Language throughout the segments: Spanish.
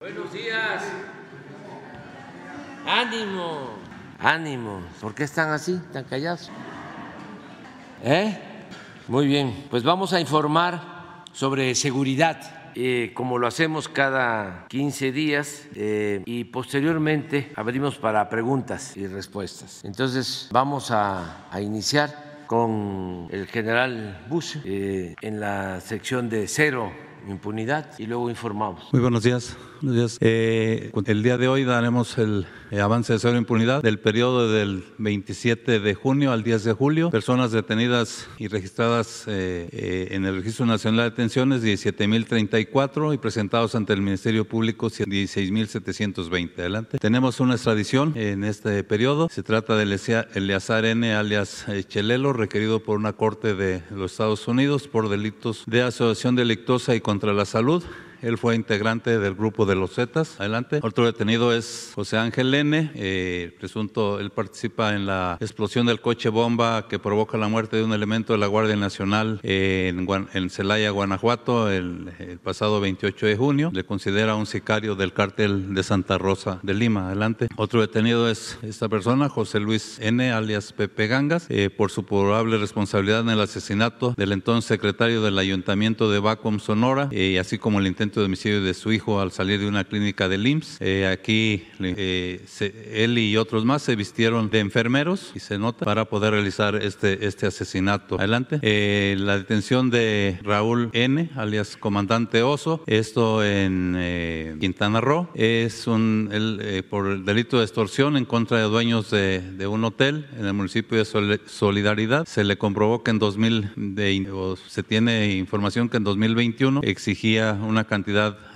Buenos días. Ánimo, ánimo. ¿Por qué están así, tan callados? ¿Eh? Muy bien, pues vamos a informar sobre seguridad. Eh, como lo hacemos cada 15 días eh, y posteriormente abrimos para preguntas y respuestas. Entonces vamos a, a iniciar con el general Bush eh, en la sección de cero impunidad y luego informamos. Muy buenos días. Buenos días. Eh, el día de hoy daremos el eh, avance de cero impunidad del periodo del 27 de junio al 10 de julio. Personas detenidas y registradas eh, en el Registro Nacional de Detenciones 17.034 y presentados ante el Ministerio Público 16.720. Adelante. Tenemos una extradición en este periodo. Se trata de Eleazar N. alias Chelelo, requerido por una corte de los Estados Unidos por delitos de asociación delictuosa y contra la salud. Él fue integrante del grupo de los Zetas. Adelante. Otro detenido es José Ángel N. Eh, presunto, él participa en la explosión del coche bomba que provoca la muerte de un elemento de la Guardia Nacional en, Celaya, Guanajuato, el, pasado 28 de junio. Le considera un sicario del cártel de Santa Rosa de Lima. Adelante. Otro detenido es esta persona, José Luis N., alias Pepe Gangas, eh, por su probable responsabilidad en el asesinato del entonces secretario del Ayuntamiento de Bacom, Sonora, eh, así como el intento de homicidio de su hijo al salir de una clínica del IMSS. Eh, aquí eh, se, él y otros más se vistieron de enfermeros y se nota para poder realizar este, este asesinato. Adelante. Eh, la detención de Raúl N., alias Comandante Oso, esto en eh, Quintana Roo, es un el, por el delito de extorsión en contra de dueños de, de, un hotel en el municipio de Solidaridad. Se le comprobó que en 2000 de, o se tiene información que en 2021 exigía una cantidad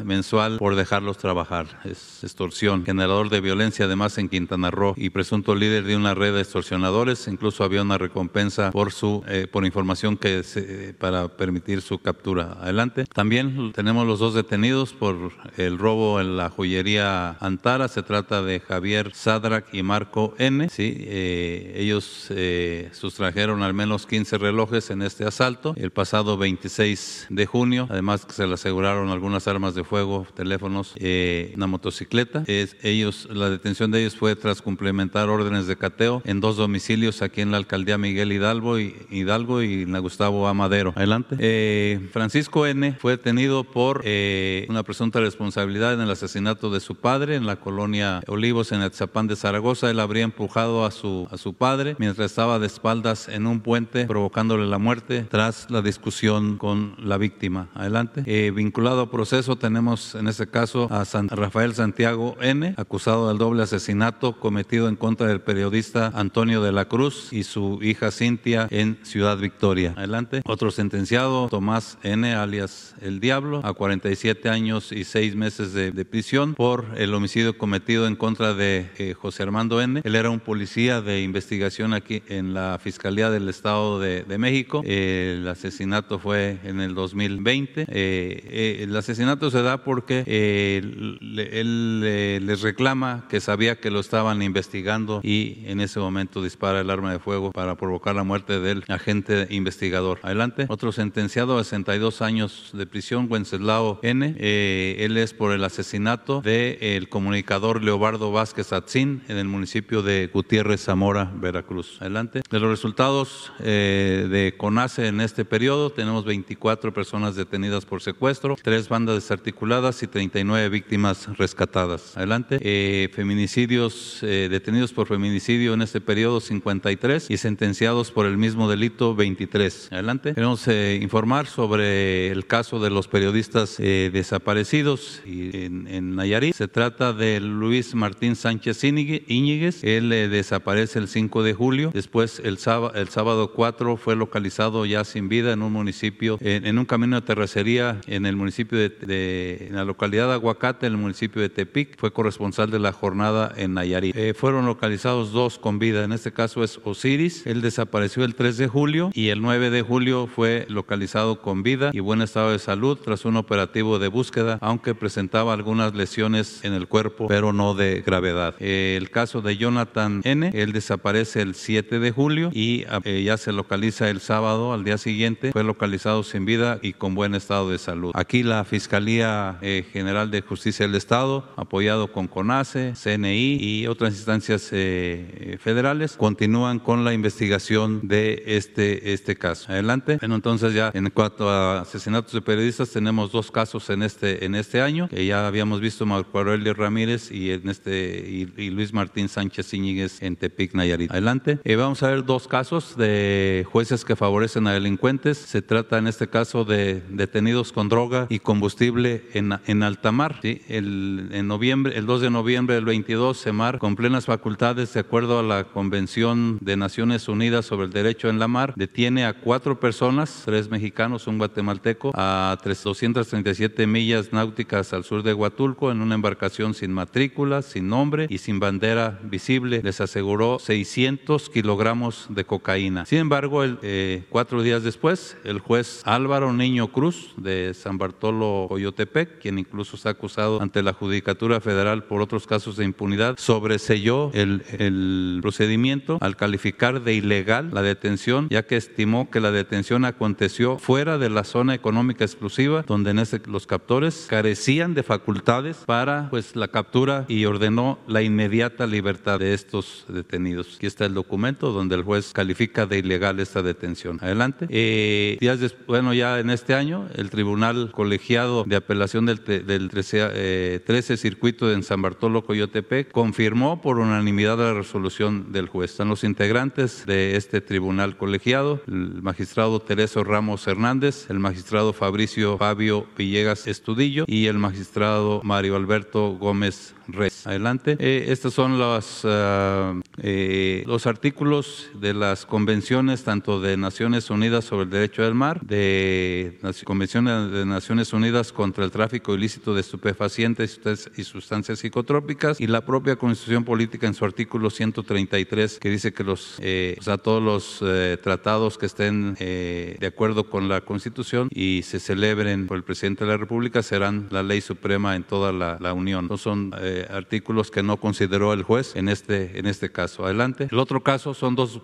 mensual por dejarlos trabajar. Es extorsión, generador de violencia además en Quintana Roo y presunto líder de una red de extorsionadores. Incluso había una recompensa por su eh, por información que se, para permitir su captura. Adelante. También tenemos los dos detenidos por el robo en la joyería Antara. Se trata de Javier Sadrak y Marco N. Sí, eh, ellos eh, sustrajeron al menos 15 relojes en este asalto el pasado 26 de junio. Además se le aseguraron algunas armas de fuego, teléfonos, eh, una motocicleta. Es, ellos, la detención de ellos fue tras complementar órdenes de cateo en dos domicilios aquí en la alcaldía Miguel Hidalgo y, Hidalgo y en la Gustavo A. Madero. Adelante. Eh, Francisco N. fue detenido por eh, una presunta responsabilidad en el asesinato de su padre en la colonia Olivos en Atzapán de Zaragoza. Él habría empujado a su, a su padre mientras estaba de espaldas en un puente provocándole la muerte tras la discusión con la víctima. Adelante. vinculado a proceso tenemos en este caso a San Rafael Santiago N., acusado del doble asesinato cometido en contra del periodista Antonio de la Cruz y su hija Cintia en Ciudad Victoria. Adelante. Otro sentenciado, Tomás N., alias El Diablo, a 47 años y 6 meses de, de prisión por el homicidio cometido en contra de eh, José Armando N. Él era un policía de investigación aquí en la Fiscalía del Estado de, México. Eh, el asesinato fue en el 2020. Eh, el asesinato asesinato se da porque eh, él eh, les reclama que sabía que lo estaban investigando y en ese momento dispara el arma de fuego para provocar la muerte del agente investigador. Adelante. Otro sentenciado a 62 años de prisión, Wenceslao N. Eh, él es por el asesinato del el comunicador Leobardo Vázquez Atzín en el municipio de Gutiérrez, Zamora, Veracruz. Adelante. De los resultados de CONACE en este periodo, tenemos 24 personas detenidas por secuestro, tres bandas desarticuladas y 39 víctimas rescatadas. Adelante. Eh, feminicidios eh, detenidos por feminicidio en este periodo 53 y sentenciados por el mismo delito 23. Adelante. Queremos eh, informar sobre el caso de los periodistas desaparecidos en, en, Nayarit. Se trata de Luis Martín Sánchez Íñiguez. Él desaparece el 5 de julio. Después, el sábado, el sábado 4, fue localizado ya sin vida en un municipio, en, en un camino de terracería en el municipio de de, en la localidad de Aguacate, en el municipio de Tepic, fue corresponsal de la jornada en Nayarit. Eh, fueron localizados dos con vida, en este caso es Osiris, él desapareció el 3 de julio y el 9 de julio fue localizado con vida y buen estado de salud tras un operativo de búsqueda, aunque presentaba algunas lesiones en el cuerpo, pero no de gravedad. Eh, el caso de Jonathan N., él desaparece el 7 de julio y eh, ya se localiza el sábado al día siguiente, fue localizado sin vida y con buen estado de salud. Aquí la Fiscalía eh, General de Justicia del Estado, apoyado con CONACE, CNI y otras instancias eh, federales, continúan con la investigación de este, este caso. Adelante. Bueno, entonces ya en cuanto a asesinatos de periodistas, tenemos dos casos en este, en este año, ya habíamos visto Marco Aurelio Ramírez y, en este, y, Luis Martín Sánchez Iñiguez en Tepic, Nayarit. Adelante. Eh, vamos a ver dos casos de jueces que favorecen a delincuentes. Se trata en este caso de detenidos con droga y combustible en, en alta mar. El, en noviembre, el 2 de noviembre del 22, SEMAR, con plenas facultades, de acuerdo a la Convención de Naciones Unidas sobre el Derecho en la Mar, detiene a cuatro personas, tres mexicanos, un guatemalteco, a 237 millas náuticas al sur de Huatulco en una embarcación sin matrícula, sin nombre y sin bandera visible. Les aseguró 600 kilogramos de cocaína. Sin embargo, eh, cuatro días después, el juez Álvaro Niño Cruz de San Bartolo Coyotepec, quien incluso está acusado ante la Judicatura Federal por otros casos de impunidad, sobreselló el, el procedimiento al calificar de ilegal la detención, ya que estimó que la detención aconteció fuera de la zona económica exclusiva, donde en ese, los captores carecían de facultades para pues, la captura y ordenó la inmediata libertad de estos detenidos. Aquí está el documento donde el juez califica de ilegal esta detención. Adelante. Eh, días después, bueno, ya en este año, el Tribunal Colegiado de Apelación del, del 13, 13, Circuito en San Bartolo Coyotepec confirmó por unanimidad la resolución del juez. Están los integrantes de este tribunal colegiado, el magistrado Tereso Ramos Hernández, el magistrado Fabricio Fabio Villegas Estudillo y el magistrado Mario Alberto Gómez Adelante. Eh, estos son los, ah, eh, los artículos de las convenciones tanto de Naciones Unidas sobre el Derecho del Mar, de la Convención de Naciones Unidas contra el tráfico ilícito de estupefacientes y sustancias psicotrópicas y la propia Constitución Política en su artículo 133 que dice que los, eh, o sea, todos los eh, tratados que estén de acuerdo con la Constitución y se celebren por el presidente de la República serán la ley suprema en toda la, la Unión. No son artículos que no consideró el juez en este, en este caso. Adelante. El otro caso son dos,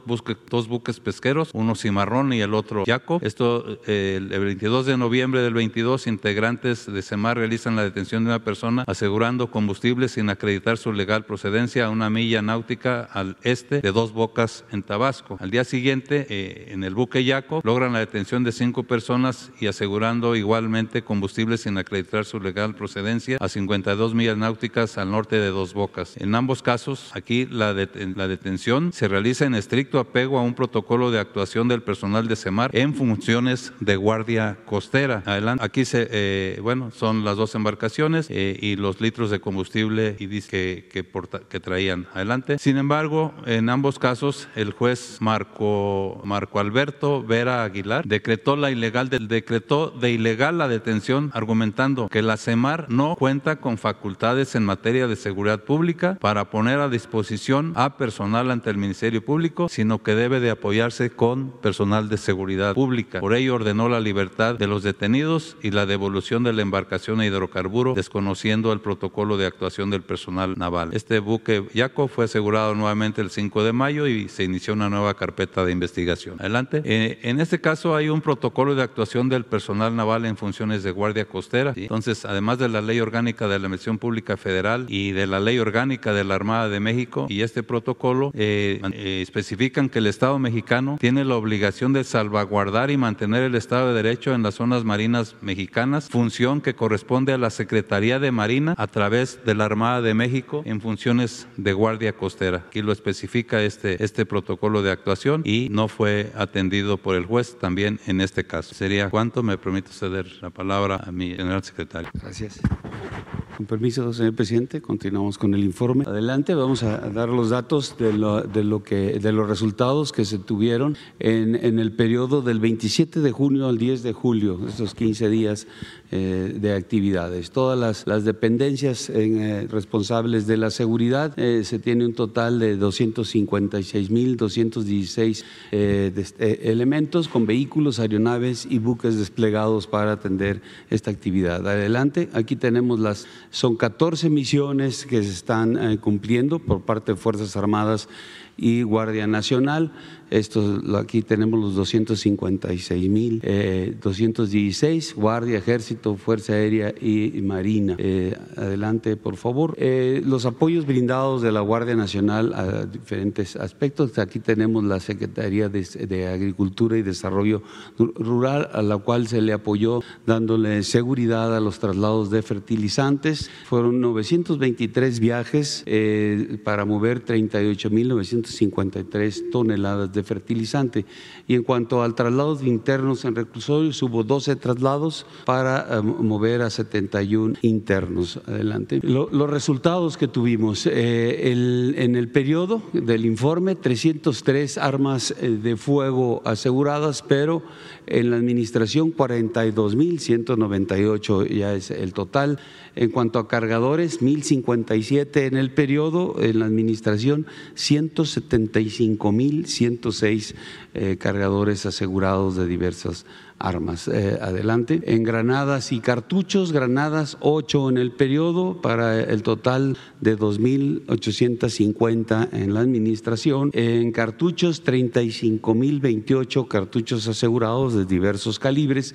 dos buques pesqueros, uno cimarrón y el otro yaco. Esto, eh, el 22 de noviembre del 22, integrantes de SEMAR realizan la detención de una persona asegurando combustible sin acreditar su legal procedencia a una milla náutica al este de Dos Bocas en Tabasco. Al día siguiente, eh, en el buque Yaco, logran la detención de cinco personas y asegurando igualmente combustible sin acreditar su legal procedencia a 52 millas náuticas al norte de Dos Bocas. En ambos casos, aquí la, detención se realiza en estricto apego a un protocolo de actuación del personal de SEMAR en funciones de guardia costera. Adelante. Aquí se, eh, bueno, son las dos embarcaciones eh, y los litros de combustible y que, que, traían. Adelante. Sin embargo, en ambos casos, el juez Marco, Marco Alberto Vera Aguilar decretó la ilegal del decretó de ilegal la detención, argumentando que la SEMAR no cuenta con facultades en materia de Seguridad Pública para poner a disposición a personal ante el Ministerio Público, sino que debe de apoyarse con personal de seguridad pública. Por ello ordenó la libertad de los detenidos y la devolución de la embarcación a hidrocarburo, desconociendo el protocolo de actuación del personal naval. Este buque Yaco fue asegurado nuevamente el 5 de mayo y se inició una nueva carpeta de investigación. Adelante. Eh, en este caso hay un protocolo de actuación del personal naval en funciones de guardia costera. Entonces, además de la ley orgánica de la Administración Pública Federal y de la Ley Orgánica de la Armada de México y este protocolo eh, eh, especifican que el Estado mexicano tiene la obligación de salvaguardar y mantener el Estado de Derecho en las zonas marinas mexicanas, función que corresponde a la Secretaría de Marina a través de la Armada de México en funciones de guardia costera. Aquí lo especifica este, este protocolo de actuación y no fue atendido por el juez también en este caso. Sería cuánto me permito ceder la palabra a mi general secretario. Gracias. Con permiso, señor presidente, continuamos con el informe. Adelante, vamos a dar los datos de, lo, de, lo que, de los resultados que se tuvieron en, en, el periodo del 27 de junio al 10 de julio, estos 15 días eh, de actividades. Todas las, dependencias eh, responsables de la seguridad, eh, se tiene un total de 256.216 elementos con vehículos, aeronaves y buques desplegados para atender esta actividad. Adelante, aquí tenemos las son 14 misiones que se están eh, cumpliendo por parte de Fuerzas Armadas y Guardia Nacional. Esto, aquí tenemos los 256 mil, 216, Guardia, Ejército, Fuerza Aérea y Marina. Eh, adelante, por favor. Eh, los apoyos brindados de la Guardia Nacional a diferentes aspectos. Aquí tenemos la Secretaría de, Agricultura y Desarrollo Rural, a la cual se le apoyó dándole seguridad a los traslados de fertilizantes. Fueron 923 viajes eh, para mover 38.953 toneladas de fertilizante. Y en cuanto al traslados internos en reclusorios, hubo 12 traslados para eh, mover a 71 internos. Adelante. los resultados que tuvimos eh, en el periodo del informe, 303 armas eh, de fuego aseguradas, pero en la administración 42.198 ya es el total. En cuanto a cargadores, 1.057 en el periodo, en la administración 175.106 eh, cargadores asegurados de diversas armas. Eh, adelante. En granadas y cartuchos, granadas 8 en el periodo para el total de 2.850 en la administración. En cartuchos, 35.028 cartuchos asegurados de diversos calibres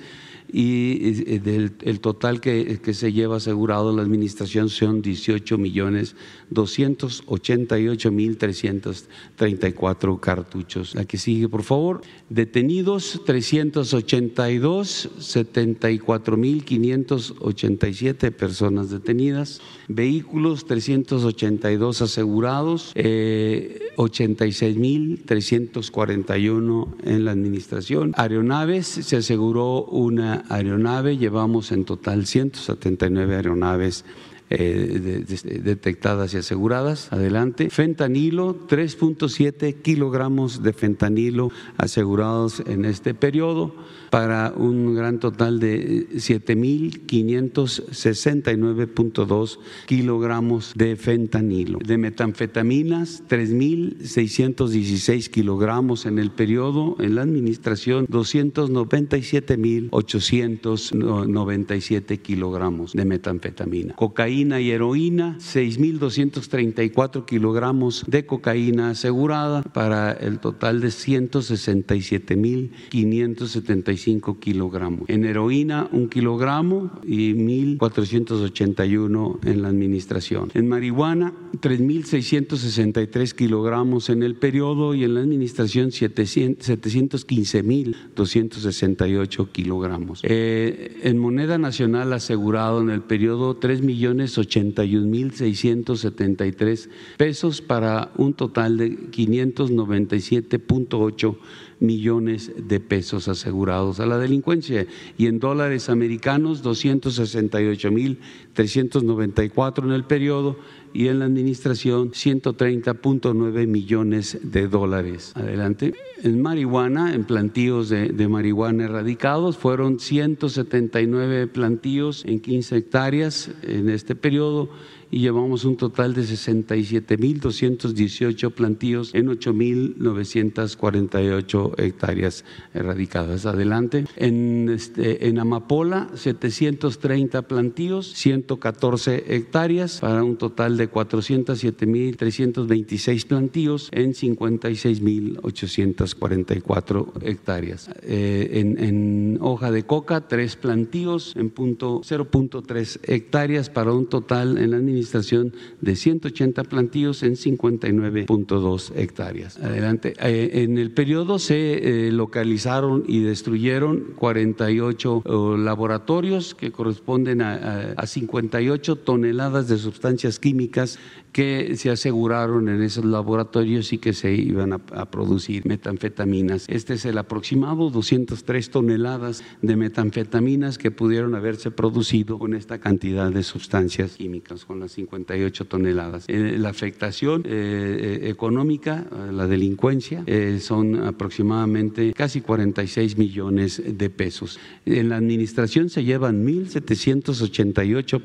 y del, el total que, que, se lleva asegurado la administración son 18 millones 288 mil 334 cartuchos. La que sigue, por favor. Detenidos 382, 74 mil 587 personas detenidas. Vehículos 382 asegurados, eh, 86 mil 341 en la administración. Aeronaves, se aseguró una aeronave, llevamos en total 179 aeronaves eh, detectadas y aseguradas. Adelante. Fentanilo, 3.7 kilogramos de fentanilo asegurados en este periodo para un gran total de 7.569.2 kilogramos de fentanilo. De metanfetaminas, 3.616 kilogramos en el periodo. En la administración, 297.897 kilogramos de metanfetamina. Cocaína y heroína, 6.234 kilogramos de cocaína asegurada para el total de 167.575 kilogramos. En heroína, un kilogramo y 1.481 en la administración. En marihuana, 3.663 kilogramos en el periodo y en la administración 715.268 kilogramos. Eh, en moneda nacional asegurado en el periodo 3.081.673 pesos para un total de 597.8 millones de pesos asegurados a la delincuencia y en dólares americanos 268 mil 394 en el periodo y en la administración 130.9 millones de dólares. Adelante. En marihuana, en plantíos de, de, marihuana erradicados, fueron 179 plantíos en 15 hectáreas en este periodo y llevamos un total de 67.218 plantíos en 8.948 hectáreas erradicadas. Adelante. En, este, en Amapola, 730 plantíos, 114 hectáreas para un total de 407.326 plantíos en 56.844 hectáreas. Eh, en, en, hoja de coca, tres plantíos en punto 0.3 hectáreas para un total en la administración de 180 plantíos en 59.2 hectáreas. Adelante. Eh, en el periodo se eh, localizaron y destruyeron 48 laboratorios que corresponden a, a 58 toneladas de sustancias químicas que se aseguraron en esos laboratorios y que se iban a, producir metanfetaminas. Este es el aproximado, 203 toneladas de metanfetaminas que pudieron haberse producido con esta cantidad de sustancias químicas, con las 58 toneladas. Eh, la afectación eh, eh económica, la delincuencia, son aproximadamente casi 46 millones de pesos. En la administración se llevan 1.788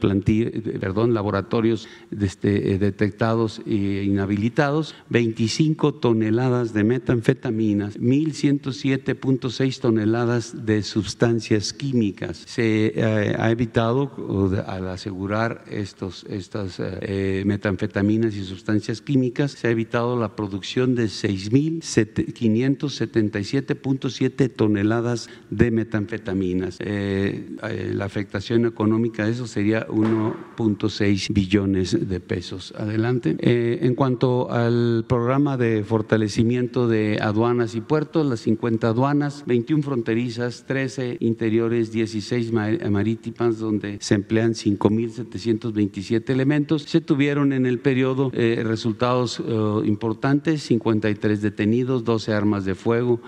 perdón, laboratorios de, este, de detectados e inhabilitados, 25 toneladas de metanfetaminas, 1.107.6 toneladas de sustancias químicas. Se ha evitado al asegurar estos, estas eh, metanfetaminas y sustancias químicas, se ha evitado la producción de 6.577.7 toneladas de metanfetaminas. Eh, eh, la afectación económica de eso sería 1.6 billones de pesos. Adelante. en cuanto al programa de fortalecimiento de aduanas y puertos, las 50 aduanas, 21 fronterizas, 13 interiores, 16 marítimas, donde se emplean 5.727 elementos. Se tuvieron en el periodo eh, resultados eh, importantes, 53 detenidos, 12 armas de fuego,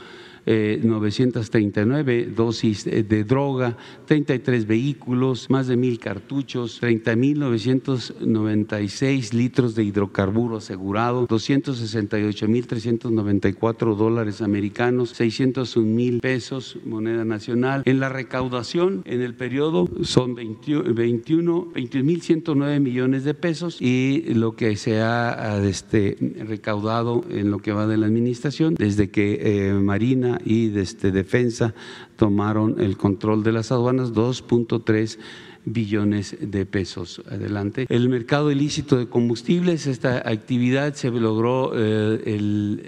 939 eh, dosis de droga, 33 vehículos, más de mil cartuchos, 30.996 litros de hidrocarburo asegurado, 268.394 dólares americanos, 601 mil pesos moneda nacional. En la recaudación en el periodo son 21, 21.109 millones de pesos y lo que se ha este, recaudado en lo que va de la administración desde que eh, Marina y desde Defensa tomaron el control de las aduanas, 2.3 billones de pesos. Adelante. El mercado ilícito de combustibles, esta actividad se logró eh,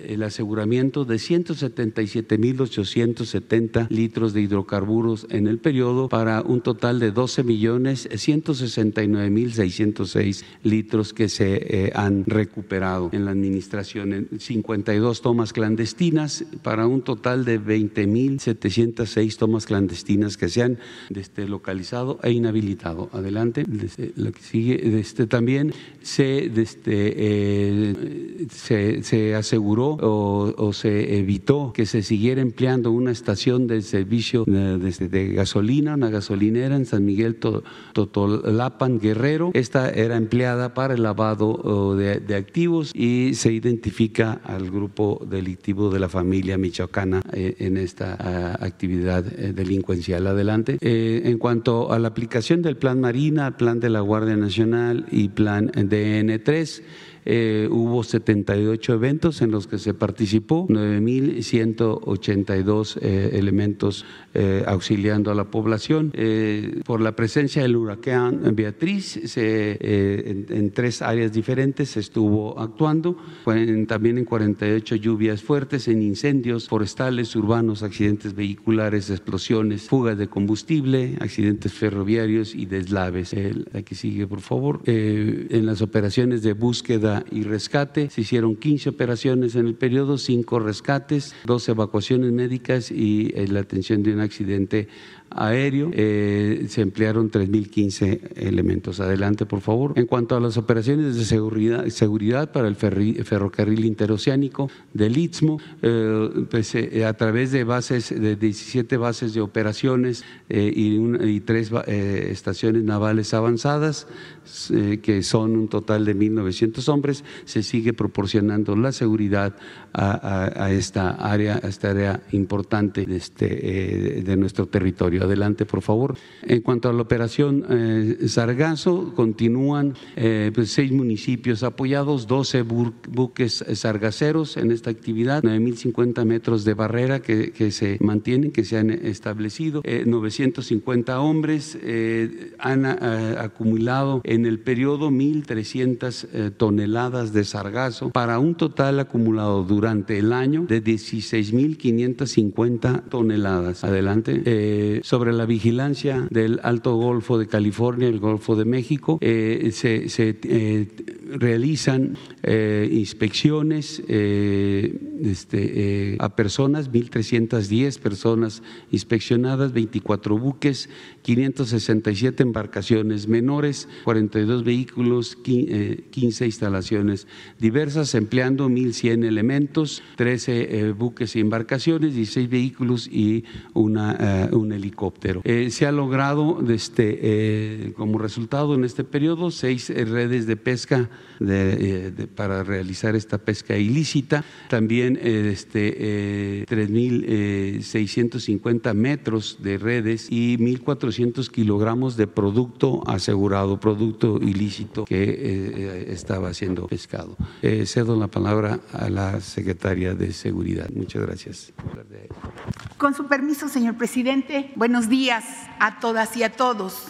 el, aseguramiento de 177.870 litros de hidrocarburos en el periodo para un total de 12 millones 169.606 litros que se eh, han recuperado en la administración. 52 tomas clandestinas para un total de 20.706 tomas clandestinas que se han este, localizado e inhabilitado Adelante. Lo que sigue, este, también se, este, eh, se, se, aseguró o, se evitó que se siguiera empleando una estación de servicio de, de gasolina, una gasolinera en San Miguel Totolapan, Guerrero. Esta era empleada para el lavado de, de activos y se identifica al grupo delictivo de la familia michoacana eh, en esta ah, actividad eh, delincuencial. Adelante. en cuanto a la aplicación del Plan Marina, Plan de la Guardia Nacional y Plan DN3. Eh, hubo 78 eventos en los que se participó, 9.182 eh, elementos eh, auxiliando a la población. por la presencia del huracán Beatriz, se, en, tres áreas diferentes se estuvo actuando, también en 48 lluvias fuertes, en incendios forestales, urbanos, accidentes vehiculares, explosiones, fugas de combustible, accidentes ferroviarios y deslaves. aquí sigue, por favor. en las operaciones de búsqueda y rescate. Se hicieron 15 operaciones en el periodo, 5 rescates, 2 evacuaciones médicas y eh, la atención de un accidente aéreo. Eh, se emplearon 3.015 elementos. Adelante, por favor. En cuanto a las operaciones de seguridad, seguridad para el ferrocarril interoceánico del Istmo, eh, pues, a través de bases, de 17 bases de operaciones y, y, tres estaciones navales avanzadas, que son un total de 1.900 hombres, se sigue proporcionando la seguridad a, esta área, a esta área importante de, este, eh, de nuestro territorio. Adelante, por favor. En cuanto a la operación eh, Sargazo, continúan eh, pues, seis municipios apoyados, 12 buques sargaceros en esta actividad, 9.050 metros de barrera que, que, se mantienen, que se han establecido, 950 hombres han acumulado en el periodo 1.300 toneladas de sargazo para un total acumulado durante el año de 16.550 toneladas. Adelante. Eh, sobre la vigilancia del Alto Golfo de California, el Golfo de México, eh, se, eh, realizan inspecciones este, a personas, 1.310 personas inspeccionadas, 24 buques, 567 embarcaciones menores, 42 vehículos, 15 instalaciones diversas, empleando 1.100 elementos, 13 eh, buques y embarcaciones, 16 vehículos y eh, un helicóptero. Eh, se ha logrado este, como resultado en este periodo seis redes de pesca para realizar esta pesca ilícita, también este, 3.650 metros de redes y 1.400 kilogramos de producto asegurado, producto ilícito que estaba haciendo pescado. Eh, cedo la palabra a la secretaria de Seguridad. Muchas gracias. Con su permiso, señor presidente, buenos días a todas y a todos.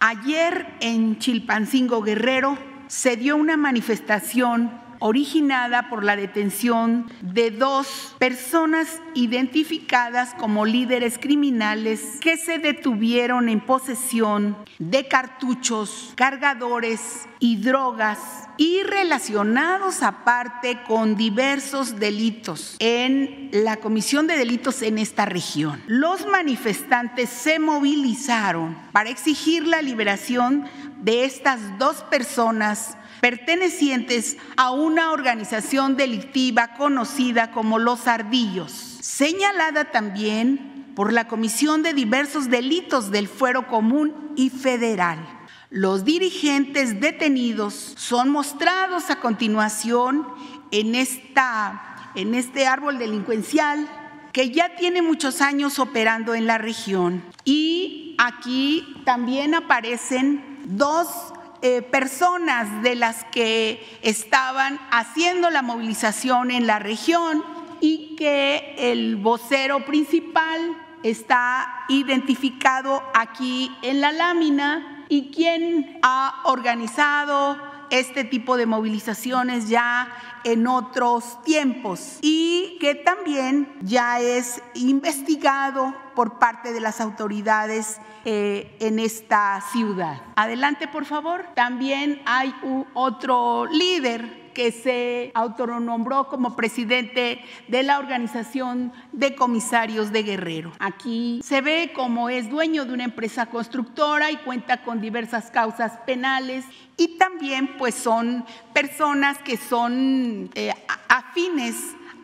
Ayer en Chilpancingo Guerrero se dio una manifestación originada por la detención de dos personas identificadas como líderes criminales que se detuvieron en posesión de cartuchos, cargadores y drogas y relacionados aparte con diversos delitos en la comisión de delitos en esta región. Los manifestantes se movilizaron para exigir la liberación de estas dos personas pertenecientes a una organización delictiva conocida como Los Ardillos, señalada también por la Comisión de diversos delitos del Fuero Común y Federal. Los dirigentes detenidos son mostrados a continuación en, esta, en este árbol delincuencial que ya tiene muchos años operando en la región. Y aquí también aparecen dos eh, personas de las que estaban haciendo la movilización en la región y que el vocero principal está identificado aquí en la lámina y quien ha organizado este tipo de movilizaciones ya en otros tiempos y que también ya es investigado por parte de las autoridades eh, en esta ciudad. Adelante, por favor. También hay otro líder que se autonombró como presidente de la Organización de Comisarios de Guerrero. Aquí se ve como es dueño de una empresa constructora y cuenta con diversas causas penales y también pues son personas que son eh, afines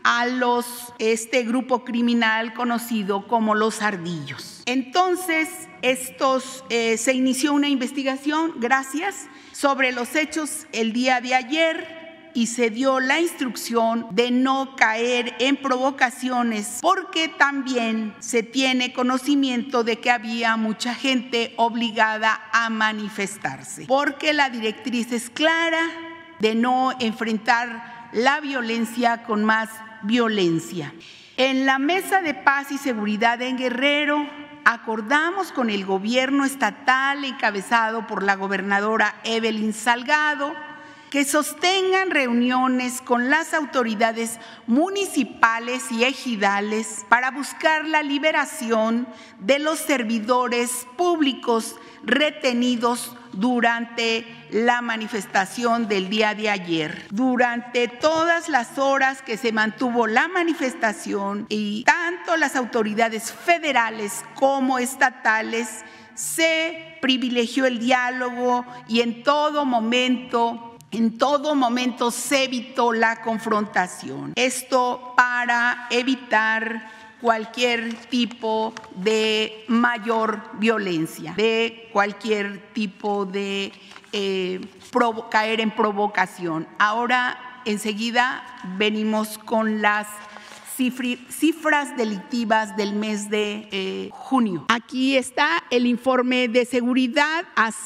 a los este grupo criminal conocido como los ardillos. Entonces, estos eh, se inició una investigación, gracias, sobre los hechos el día de ayer y se dio la instrucción de no caer en provocaciones porque también se tiene conocimiento de que había mucha gente obligada a manifestarse, porque la directriz es clara de no enfrentar la violencia con más violencia. En la mesa de paz y seguridad en Guerrero acordamos con el gobierno estatal encabezado por la gobernadora Evelyn Salgado que sostengan reuniones con las autoridades municipales y ejidales para buscar la liberación de los servidores públicos retenidos durante la manifestación del día de ayer. Durante todas las horas que se mantuvo la manifestación y tanto las autoridades federales como estatales se privilegió el diálogo y en todo momento en todo momento se evitó la confrontación. Esto para evitar cualquier tipo de mayor violencia, de cualquier tipo de eh, caer en provocación. Ahora, enseguida, venimos con las cifras delictivas del mes de eh, junio. Aquí está el informe de seguridad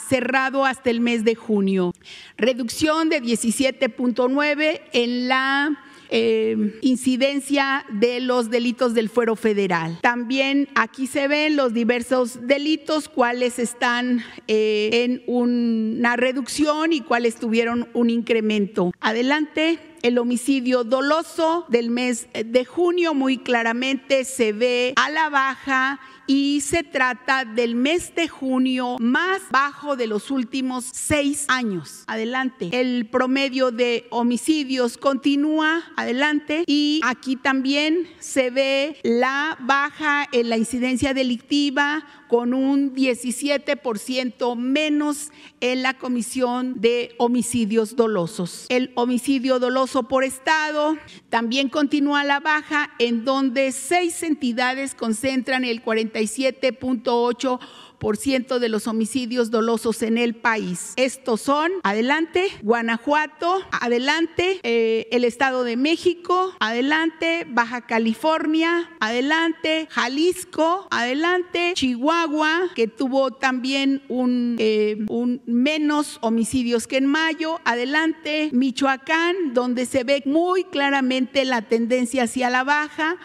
cerrado hasta el mes de junio. Reducción de 17.9 en la eh, incidencia de los delitos del fuero federal. También aquí se ven los diversos delitos, cuáles están eh, en una reducción y cuáles tuvieron un incremento. Adelante el homicidio doloso del mes de junio muy claramente se ve a la baja y se trata del mes de junio más bajo de los últimos seis años. Adelante. El promedio de homicidios continúa adelante y aquí también se ve la baja en la incidencia delictiva con un 17% menos en la comisión de homicidios dolosos. El homicidio doloso por estado también continúa la baja en donde seis entidades concentran el 47.8% de los homicidios dolosos en el país. Estos son, adelante, Guanajuato, adelante, eh, el Estado de México, adelante, Baja California, adelante, Jalisco, adelante, Chihuahua, que tuvo también eh, un menos homicidios que en mayo, adelante, Michoacán, donde se ve muy claramente la tendencia hacia la baja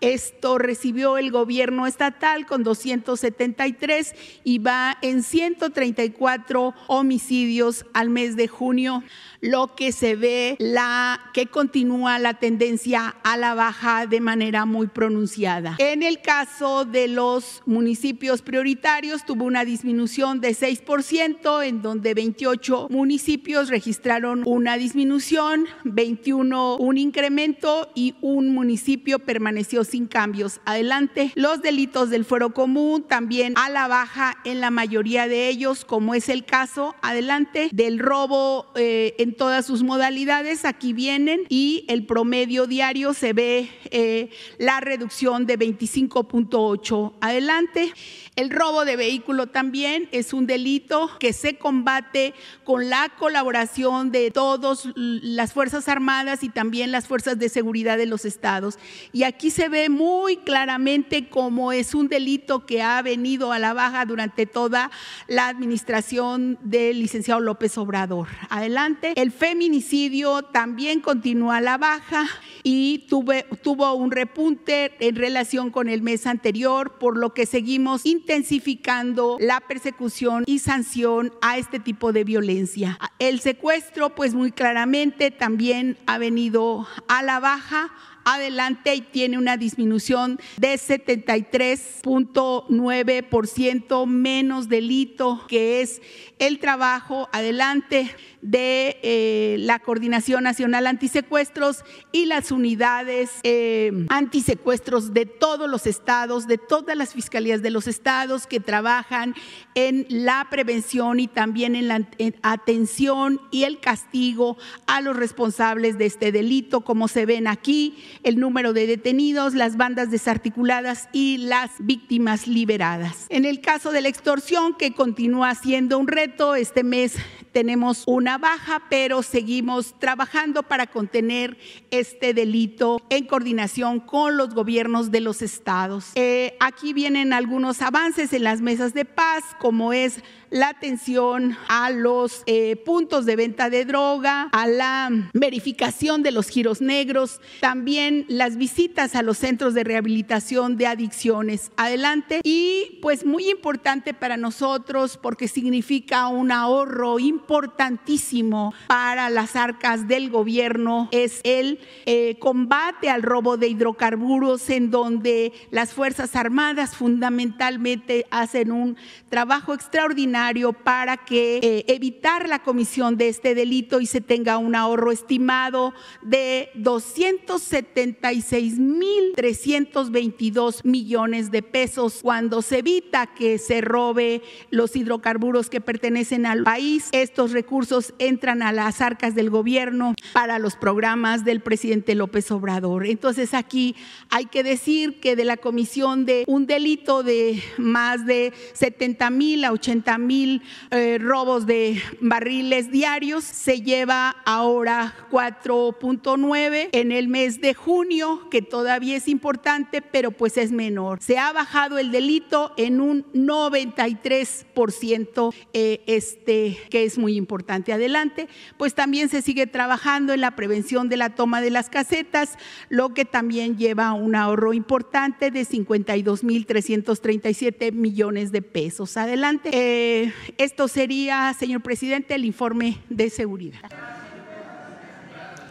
Esto recibió el gobierno estatal con 273 y va en 134 homicidios al mes de junio lo que se ve la que continúa la tendencia a la baja de manera muy pronunciada. En el caso de los municipios prioritarios tuvo una disminución de 6% en donde 28 municipios registraron una disminución, 21 un incremento y un municipio permaneció sin cambios. Adelante, los delitos del fuero común también a la baja en la mayoría de ellos, como es el caso, adelante, del robo eh, en todas sus modalidades. Aquí vienen y el promedio diario se ve eh, la reducción de 25.8. Adelante. El robo de vehículo también es un delito que se combate con la colaboración de todas las Fuerzas Armadas y también las Fuerzas de Seguridad de los estados. Y aquí se ve muy claramente cómo es un delito que ha venido a la baja durante toda la administración del licenciado López Obrador. Adelante. El feminicidio también continúa a la baja y tuvo un repunte en relación con el mes anterior, por lo que seguimos intensificando la persecución y sanción a este tipo de violencia. El secuestro, pues muy claramente también ha venido a la baja adelante y tiene una disminución de 73.9% menos delito, que es el trabajo adelante de eh, la Coordinación Nacional Antisecuestros y las unidades eh, antisecuestros de todos los estados, de todas las fiscalías de los estados que trabajan en la prevención y también en la atención y el castigo a los responsables de este delito, como se ven aquí, el número de detenidos, las bandas desarticuladas y las víctimas liberadas. En el caso de la extorsión, que continúa siendo un reto, este mes tenemos una baja, pero seguimos trabajando para contener este delito en coordinación con los gobiernos de los estados. Eh, aquí vienen algunos avances en las mesas de paz, como es la atención a los eh, puntos de venta de droga, a la verificación de los giros negros, también las visitas a los centros de rehabilitación de adicciones. Adelante. Y pues muy importante para nosotros porque significa un ahorro importantísimo para las arcas del gobierno es el eh, combate al robo de hidrocarburos en donde las Fuerzas Armadas fundamentalmente hacen un trabajo extraordinario para que eh, evitar la comisión de este delito y se tenga un ahorro estimado de 276.322 millones de pesos cuando se evita que se robe los hidrocarburos que pertenecen al país. Estos recursos entran a las arcas del gobierno para los programas del presidente López Obrador. Entonces aquí hay que decir que de la comisión de un delito de más de 70 mil a 80 mil mil eh, robos de barriles diarios, se lleva ahora 4.9 en el mes de junio, que todavía es importante, pero pues es menor. Se ha bajado el delito en un 93%, eh, este, que es muy importante. Adelante, pues también se sigue trabajando en la prevención de la toma de las casetas, lo que también lleva un ahorro importante de 52.337 millones de pesos. Adelante. Eh, esto sería, señor presidente, el informe de seguridad.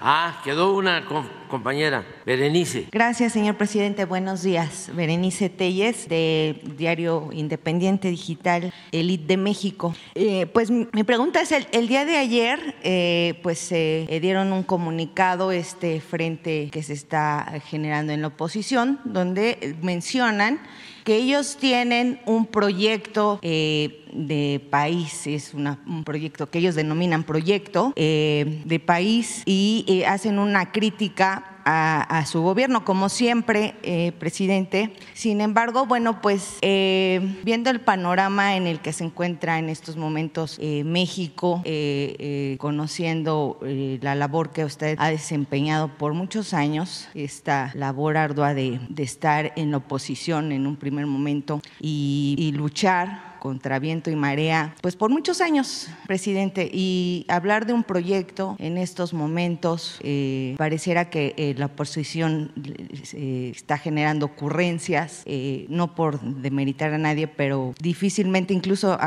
Ah, quedó una compañera, Berenice. Gracias, señor presidente. Buenos días. Berenice Telles, de Diario Independiente Digital Elite de México. Eh, pues mi pregunta es, el, día de ayer, eh, pues se dieron un comunicado este frente que se está generando en la oposición, donde mencionan que ellos tienen un proyecto eh, de país, es un proyecto que ellos denominan proyecto eh, de país y eh, hacen una crítica a, su gobierno, como siempre, eh, presidente. Sin embargo, bueno, pues eh, viendo el panorama en el que se encuentra en estos momentos eh, México, conociendo la labor que usted ha desempeñado por muchos años, esta labor ardua de, estar en la oposición en un primer momento y luchar contra viento y marea, pues por muchos años, presidente, y hablar de un proyecto en estos momentos eh, pareciera que eh, la oposición eh, está generando ocurrencias, no por demeritar a nadie, pero difícilmente incluso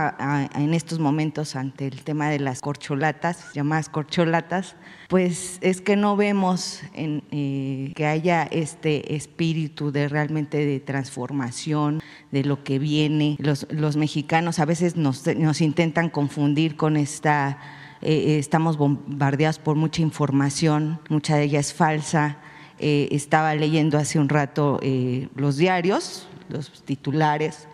en estos momentos ante el tema de las corcholatas, llamadas corcholatas, pues es que no vemos en, eh, que haya este espíritu de realmente de transformación de lo que viene. Los, los mexicanos a veces nos, nos, intentan confundir con esta, eh, estamos bombardeados por mucha información, mucha de ella es falsa. Eh, estaba leyendo hace un rato los diarios, los titulares,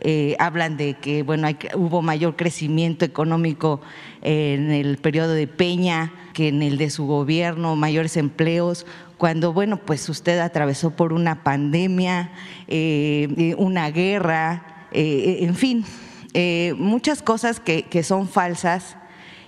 eh, hablan de que bueno hay, hubo mayor crecimiento económico en el periodo de Peña que en el de su gobierno, mayores empleos, cuando bueno pues usted atravesó por una pandemia, eh, una guerra, eh, en fin, muchas cosas que son falsas.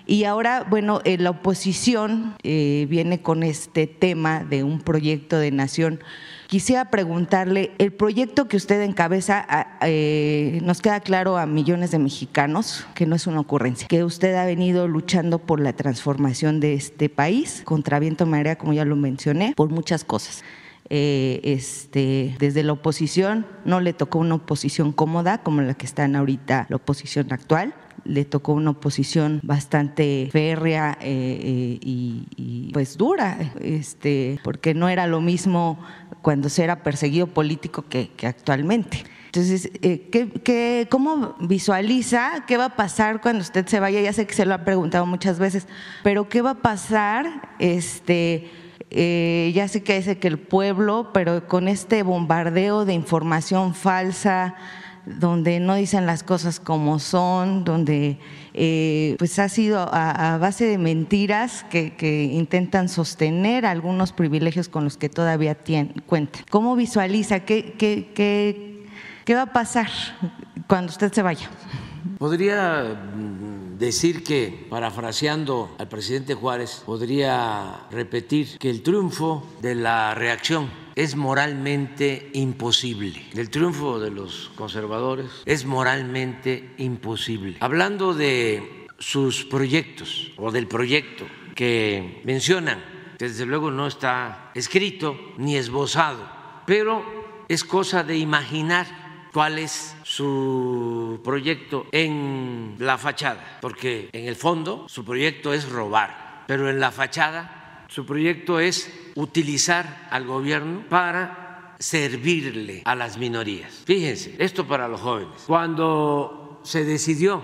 Y ahora, bueno, la oposición viene con este tema de un proyecto de nación Quisiera preguntarle, el proyecto que usted encabeza eh, nos queda claro a millones de mexicanos que no es una ocurrencia, que usted ha venido luchando por la transformación de este país, contra viento marea, como ya lo mencioné, por muchas cosas. Eh, este, desde la oposición no le tocó una oposición cómoda como la que está en ahorita la oposición actual le tocó una oposición bastante férrea eh, y, pues dura, este, porque no era lo mismo cuando se era perseguido político que, actualmente. Entonces, eh, ¿qué, cómo visualiza qué va a pasar cuando usted se vaya? Ya sé que se lo ha preguntado muchas veces, pero ¿qué va a pasar? Este, eh, ya sé que dice que el pueblo, pero con este bombardeo de información falsa, donde no dicen las cosas como son, donde eh, pues ha sido a, base de mentiras que, intentan sostener algunos privilegios con los que todavía tienen, cuenta. ¿Cómo visualiza? ¿Qué, qué, qué, qué va a pasar cuando usted se vaya? Podría mm, decir que, parafraseando al presidente Juárez, podría repetir que el triunfo de la reacción es moralmente imposible. El triunfo de los conservadores es moralmente imposible. Hablando de sus proyectos o del proyecto que mencionan, desde luego no está escrito ni esbozado, pero es cosa de imaginar cuál es su proyecto en la fachada, porque en el fondo su proyecto es robar, pero en la fachada su proyecto es utilizar al gobierno para servirle a las minorías. Fíjense, esto para los jóvenes. Cuando se decidió,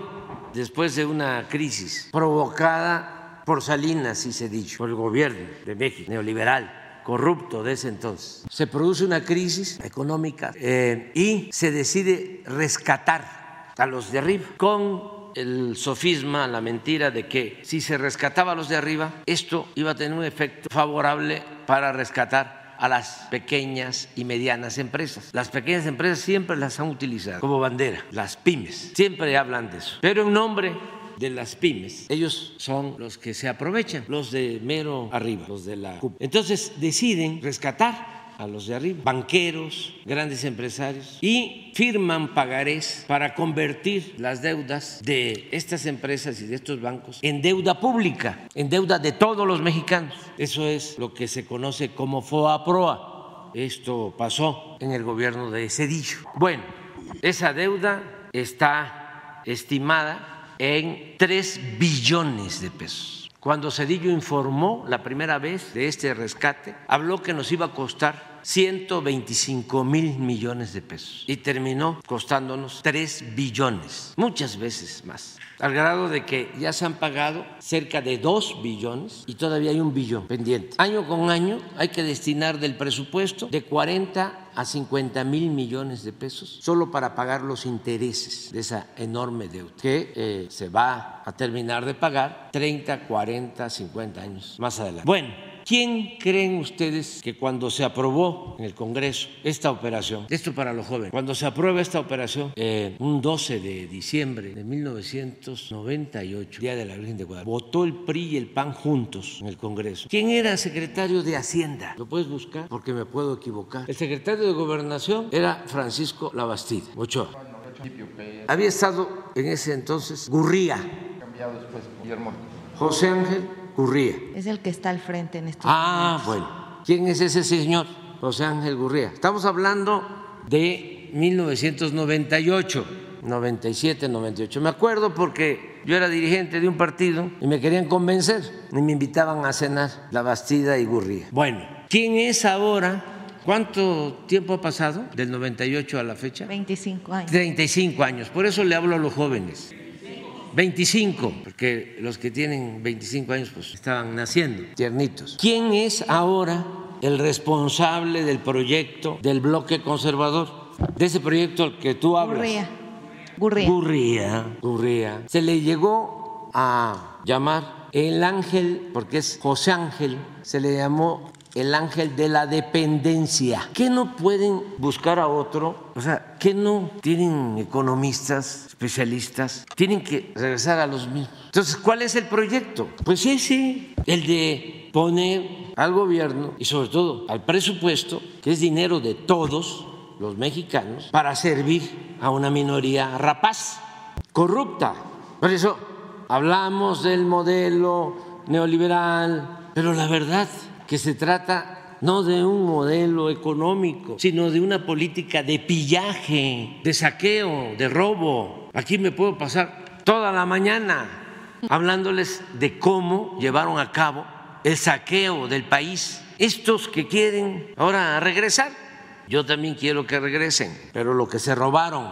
después de una crisis provocada por Salinas y Cedillo, por el gobierno de México, neoliberal, corrupto de ese entonces. Se produce una crisis económica eh, y se decide rescatar a los de arriba con el sofisma, la mentira de que si se rescataba a los de arriba, esto iba a tener un efecto favorable para rescatar a las pequeñas y medianas empresas. Las pequeñas empresas siempre las han utilizado como bandera, las pymes, siempre hablan de eso. Pero en nombre de las pymes, ellos son los que se aprovechan, los de mero arriba, los de la. Entonces deciden rescatar a los de arriba, banqueros, grandes empresarios, y firman pagarés para convertir las deudas de estas empresas y de estos bancos en deuda pública, en deuda de todos los mexicanos. Eso es lo que se conoce como FOA-PROA. Esto pasó en el gobierno de Cedillo. Bueno, esa deuda está estimada en 3 billones de pesos. Cuando Cedillo informó la primera vez de este rescate, habló que nos iba a costar 125 mil millones de pesos y terminó costándonos 3 billones, muchas veces más, al grado de que ya se han pagado cerca de 2 billones y todavía hay un billón pendiente. Año con año hay que destinar del presupuesto de 40 a 50 mil millones de pesos solo para pagar los intereses de esa enorme deuda que eh, se va a terminar de pagar 30, 40, 50 años más adelante. Bueno. ¿Quién creen ustedes que cuando se aprobó en el Congreso esta operación, esto para los jóvenes, cuando se aprueba esta operación, eh, un 12 de diciembre de 1998, Día de la Virgen de Guadalupe, votó el PRI y el PAN juntos en el Congreso. ¿Quién era secretario de Hacienda? Lo puedes buscar porque me puedo equivocar. El secretario de Gobernación era Francisco Labastida, Ochoa. Había estado en ese entonces Gurría. Cambiado después, Guillermo. José Ángel Gurría. Es el que está al frente en estos Ah, momentos. bueno. ¿Quién es ese señor? José Ángel Gurría. Estamos hablando de 1998, 97, 98. Me acuerdo porque yo era dirigente de un partido y me querían convencer y me invitaban a cenar la Bastida y Gurría. Bueno, ¿quién es ahora? ¿Cuánto tiempo ha pasado del 98 a la fecha? 25 años. 35 años. Por eso le hablo a los jóvenes. 25, porque los que tienen 25 años pues estaban naciendo, tiernitos. ¿Quién es ahora el responsable del proyecto del bloque conservador? De ese proyecto al que tú hablas. Gurría. Gurría. Gurría, Gurría. Se le llegó a llamar el ángel, porque es José Ángel, se le llamó el ángel de la dependencia. ¿Qué no pueden buscar a otro? O sea, ¿qué no tienen economistas, especialistas? Tienen que regresar a los mismos. Entonces, ¿cuál es el proyecto? Pues ese, el de poner al gobierno y sobre todo al presupuesto, que es dinero de todos los mexicanos, para servir a una minoría rapaz, corrupta. Por eso hablamos del modelo neoliberal, pero la verdad que se trata no de un modelo económico, sino de una política de pillaje, de saqueo, de robo. Aquí me puedo pasar toda la mañana hablándoles de cómo llevaron a cabo el saqueo del país. Estos que quieren ahora regresar, yo también quiero que regresen, pero lo que se robaron.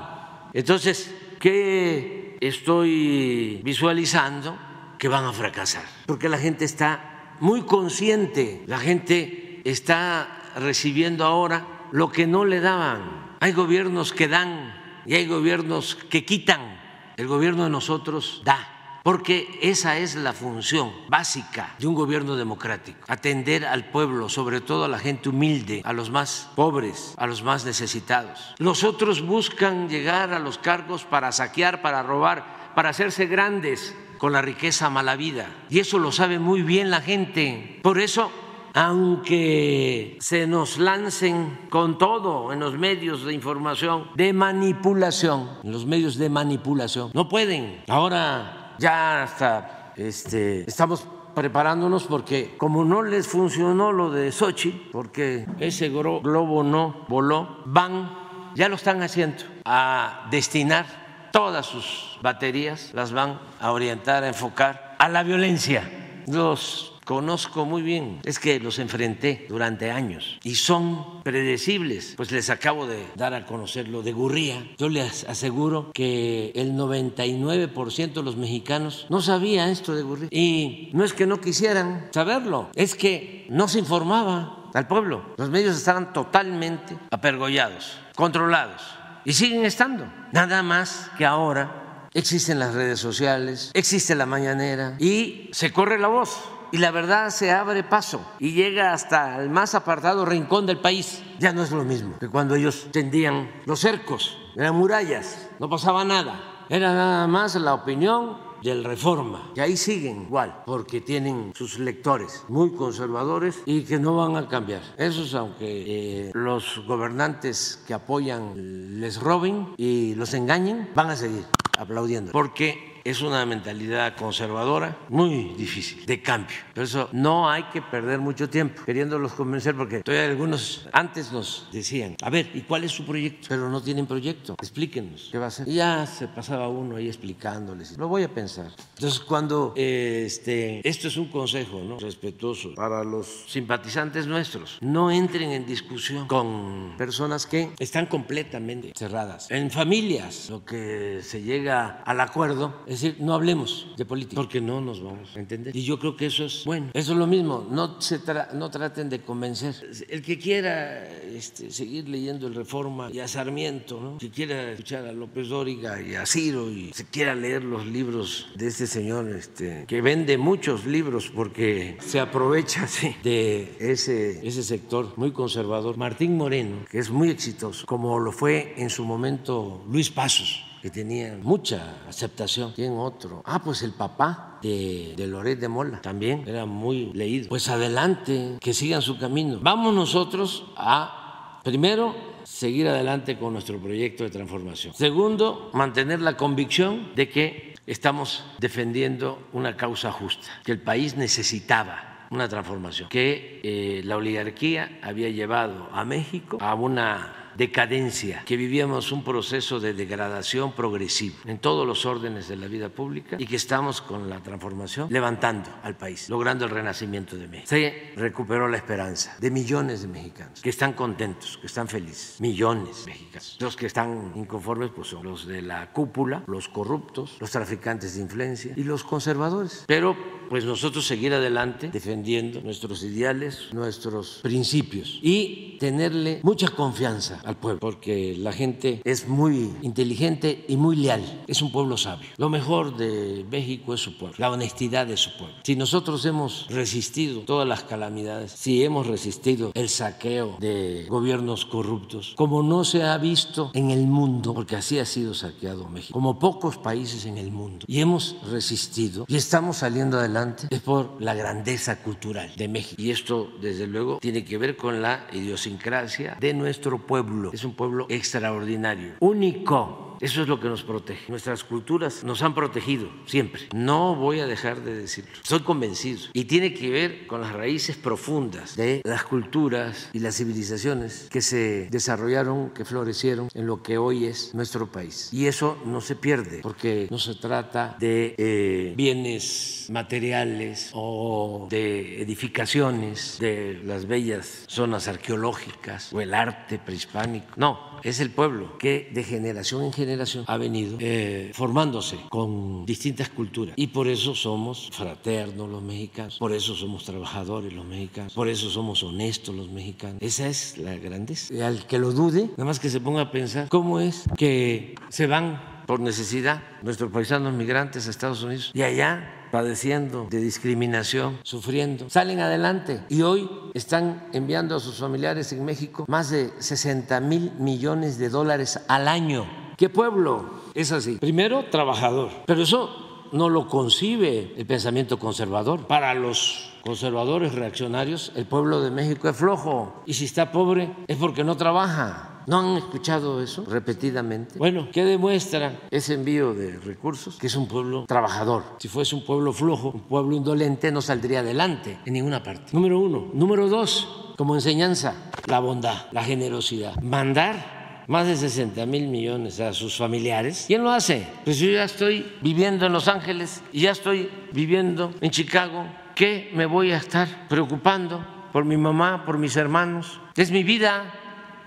Entonces, ¿qué estoy visualizando? Que van a fracasar, porque la gente está muy consciente, la gente está recibiendo ahora lo que no le daban. Hay gobiernos que dan y hay gobiernos que quitan. El gobierno de nosotros da, porque esa es la función básica de un gobierno democrático, atender al pueblo, sobre todo a la gente humilde, a los más pobres, a los más necesitados. Los otros buscan llegar a los cargos para saquear, para robar, para hacerse grandes con la riqueza mala vida. Y eso lo sabe muy bien la gente. Por eso, aunque se nos lancen con todo en los medios de información, de manipulación, en los medios de manipulación, no pueden. Ahora ya hasta este, estamos preparándonos porque como no les funcionó lo de Sochi, porque ese globo no voló, van, ya lo están haciendo, a destinar todas sus baterías, las van a orientar, a enfocar a la violencia. Los conozco muy bien, es que los enfrenté durante años y son predecibles. Pues les acabo de dar a conocer lo de Gurría. Yo les aseguro que el 99% de los mexicanos no sabía esto de Gurría. Y no es que no quisieran saberlo, es que no se informaba al pueblo. Los medios estaban totalmente apergollados, controlados y siguen estando. Nada más que ahora existen las redes sociales, existe la mañanera y se corre la voz y la verdad se abre paso y llega hasta el más apartado rincón del país. Ya no es lo mismo que cuando ellos tendían los cercos, eran murallas, no pasaba nada, era nada más la opinión del reforma. Y ahí siguen igual, porque tienen sus lectores muy conservadores y que no van a cambiar. Esos, aunque eh, los gobernantes que apoyan les roben y los engañen, van a seguir aplaudiendo. Porque es una mentalidad conservadora muy difícil de cambio. Por eso no hay que perder mucho tiempo queriéndolos convencer, porque todavía algunos antes nos decían, a ver, ¿y cuál es su proyecto? Pero no tienen proyecto, explíquenos qué va a hacer. Y ya se pasaba uno ahí explicándoles, lo voy a pensar. Entonces, cuando eh, este, esto es un consejo ¿no? respetuoso para los simpatizantes nuestros, no entren en discusión con personas que están completamente cerradas. En familias, lo que se llega al acuerdo es decir, no hablemos de política, porque no nos vamos a entender. Y yo creo que eso es bueno. Eso es lo mismo, no, se no traten de convencer. El que quiera este, seguir leyendo el Reforma y a Sarmiento, ¿no? que quiera escuchar a López Dóriga y a Ciro y se quiera leer los libros de este señor este, que vende muchos libros porque se aprovecha sí, de ese, ese sector muy conservador. Martín Moreno, que es muy exitoso, como lo fue en su momento Luis Pasos que tenía mucha aceptación. ¿Quién otro? Ah, pues el papá de, de Loret de Mola también era muy leído. Pues adelante, que sigan su camino. Vamos nosotros a Primero, seguir adelante con nuestro proyecto de transformación. Segundo, mantener la convicción de que estamos defendiendo una causa justa, que el país necesitaba una transformación, que eh, la oligarquía había llevado a México a una decadencia, que vivíamos un proceso de degradación progresiva en todos los órdenes de la vida pública y que estamos con la transformación levantando al país, logrando el renacimiento de México. Se recuperó la esperanza de millones de mexicanos que están contentos, que están felices, millones de mexicanos. Los que están inconformes pues son los de la cúpula, los corruptos, los traficantes de influencia y los conservadores. Pero pues nosotros seguir adelante defendiendo nuestros ideales, nuestros principios y tenerle mucha confianza al pueblo, porque la gente es muy inteligente y muy leal. Es un pueblo sabio. Lo mejor de México es su pueblo, la honestidad de su pueblo. Si nosotros hemos resistido todas las calamidades, si hemos resistido el saqueo de gobiernos corruptos, como no se ha visto en el mundo, porque así ha sido saqueado México, como pocos países en el mundo, y hemos resistido y estamos saliendo adelante, es por la grandeza cultural de México. Y esto, desde luego, tiene que ver con la idiosincrasia de nuestro pueblo es un pueblo extraordinario, único eso es lo que nos protege. Nuestras culturas nos han protegido siempre. No voy a dejar de decirlo. Soy convencido. Y tiene que ver con las raíces profundas de las culturas y las civilizaciones que se desarrollaron, que florecieron en lo que hoy es nuestro país. Y eso no se pierde porque no se trata de eh, bienes materiales o de edificaciones de las bellas zonas arqueológicas o el arte prehispánico. No, es el pueblo que de generación en generación ha venido eh, formándose con distintas culturas. Y por eso somos fraternos los mexicanos, por eso somos trabajadores los mexicanos, por eso somos honestos los mexicanos. Esa es la grandeza. Y al que lo dude, nada más que se ponga a pensar cómo es que se van por necesidad nuestros paisanos migrantes a Estados Unidos y allá padeciendo de discriminación, sufriendo, salen adelante y hoy están enviando a sus familiares en México más de 60 mil millones de dólares al año. ¿Qué pueblo es así? Primero, trabajador, pero eso no lo concibe el pensamiento conservador. Para los conservadores reaccionarios, el pueblo de México es flojo y si está pobre es porque no trabaja. ¿No han escuchado eso repetidamente? Bueno, ¿qué demuestra ese envío de recursos? Que es un pueblo trabajador. Si fuese un pueblo flojo, un pueblo indolente, no saldría adelante en ninguna parte. Número uno. Número dos, como enseñanza, la bondad, la generosidad. Mandar más de 60 mil millones a sus familiares. ¿Quién lo hace? Pues yo ya estoy viviendo en Los Ángeles y ya estoy viviendo en Chicago. ¿Qué me voy a estar preocupando por mi mamá, por mis hermanos? Es mi vida.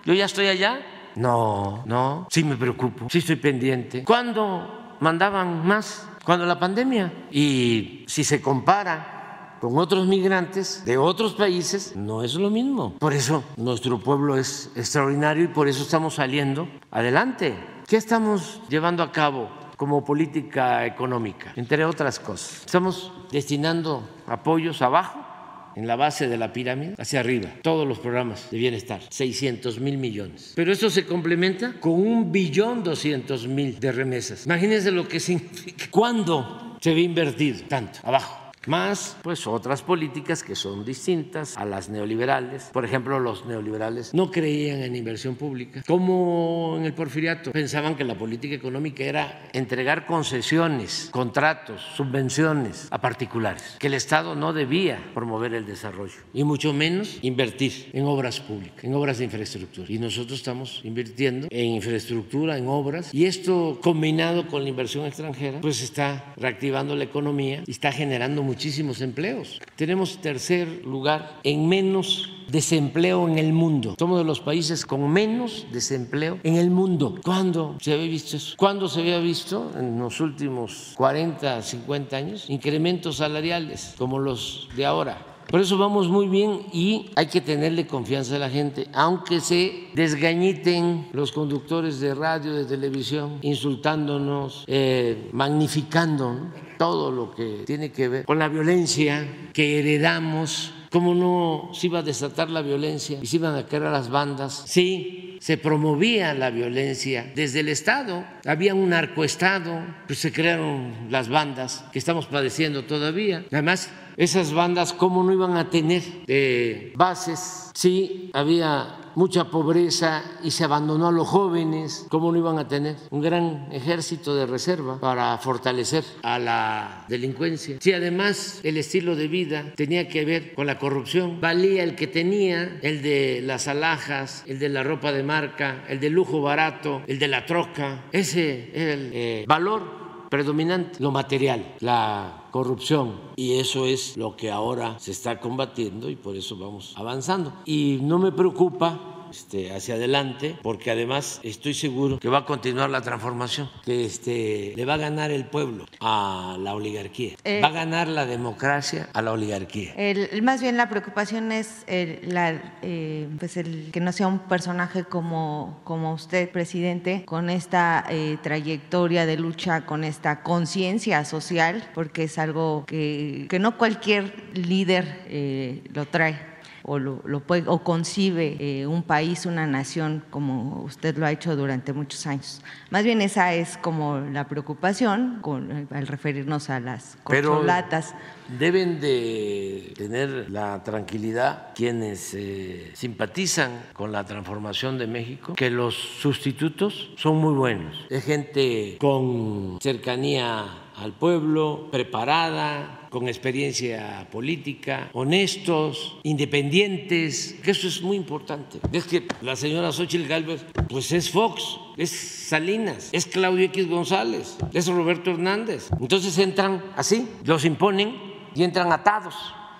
¿Yo ya estoy allá? No, no, sí me preocupo, sí estoy pendiente. ¿Cuándo mandaban más? Cuando la pandemia. Y si se compara con otros migrantes de otros países, no es lo mismo. Por eso nuestro pueblo es extraordinario y por eso estamos saliendo adelante. ¿Qué estamos llevando a cabo como política económica? Entre otras cosas, estamos destinando apoyos abajo en la base de la pirámide hacia arriba, todos los programas de bienestar, 600 mil millones. Pero eso se complementa con un billón 200 mil de remesas. Imagínense lo que significa. ¿Cuándo se ve invertido tanto? Abajo más pues otras políticas que son distintas a las neoliberales. Por ejemplo, los neoliberales no creían en inversión pública, como en el porfiriato. Pensaban que la política económica era entregar concesiones, contratos, subvenciones a particulares, que el Estado no debía promover el desarrollo y mucho menos invertir en obras públicas, en obras de infraestructura. Y nosotros estamos invirtiendo en infraestructura, en obras, y esto combinado con la inversión extranjera, pues está reactivando la economía y está generando muchísimos empleos. Tenemos tercer lugar en menos desempleo en el mundo. Somos de los países con menos desempleo en el mundo. ¿Cuándo se había visto eso? ¿Cuándo se había visto en los últimos 40, 50 años incrementos salariales como los de ahora? Por eso vamos muy bien y hay que tenerle confianza a la gente, aunque se desgañiten los conductores de radio, de televisión, insultándonos, eh, magnificando todo lo que tiene que ver con la violencia que heredamos. ¿Cómo no se iba a desatar la violencia y se iban a a las bandas? Sí, se promovía la violencia desde el Estado. Había un narcoestado, pues se crearon las bandas que estamos padeciendo todavía. Además, esas bandas, ¿cómo no iban a tener eh, bases? Sí, había mucha pobreza y se abandonó a los jóvenes, ¿cómo no iban a tener un gran ejército de reserva para fortalecer a la delincuencia? Si además el estilo de vida tenía que ver con la corrupción, valía el que tenía, el de las alhajas, el de la ropa de marca, el de lujo barato, el de la troca, ese era el eh, valor predominante, lo material, la corrupción. Y eso es lo que ahora se está combatiendo y por eso vamos avanzando. Y no me preocupa este, hacia adelante, porque además estoy seguro que va a continuar la transformación, que este, le va a ganar el pueblo a la oligarquía, Eh, va a ganar la democracia a la oligarquía. El- más bien la preocupación es el, la, eh, pues el que no sea un personaje como, como usted, presidente, con esta eh, trayectoria de lucha, con esta conciencia social, porque es algo que, que no cualquier líder eh, lo trae. O, lo, lo puede, o concibe eh, un país, una nación, como usted lo ha hecho durante muchos años. Más bien esa es como la preocupación con- al referirnos a las Pero corcholatas. deben de tener la tranquilidad quienes eh, simpatizan con la transformación de México, que los sustitutos son muy buenos. Es gente con cercanía al pueblo, preparada, con experiencia política, honestos, independientes, que eso es muy importante. Es que la señora Xochitl Galvez, pues es Fox, es Salinas, es Claudio X González, es Roberto Hernández. Entonces entran así, los imponen y entran atados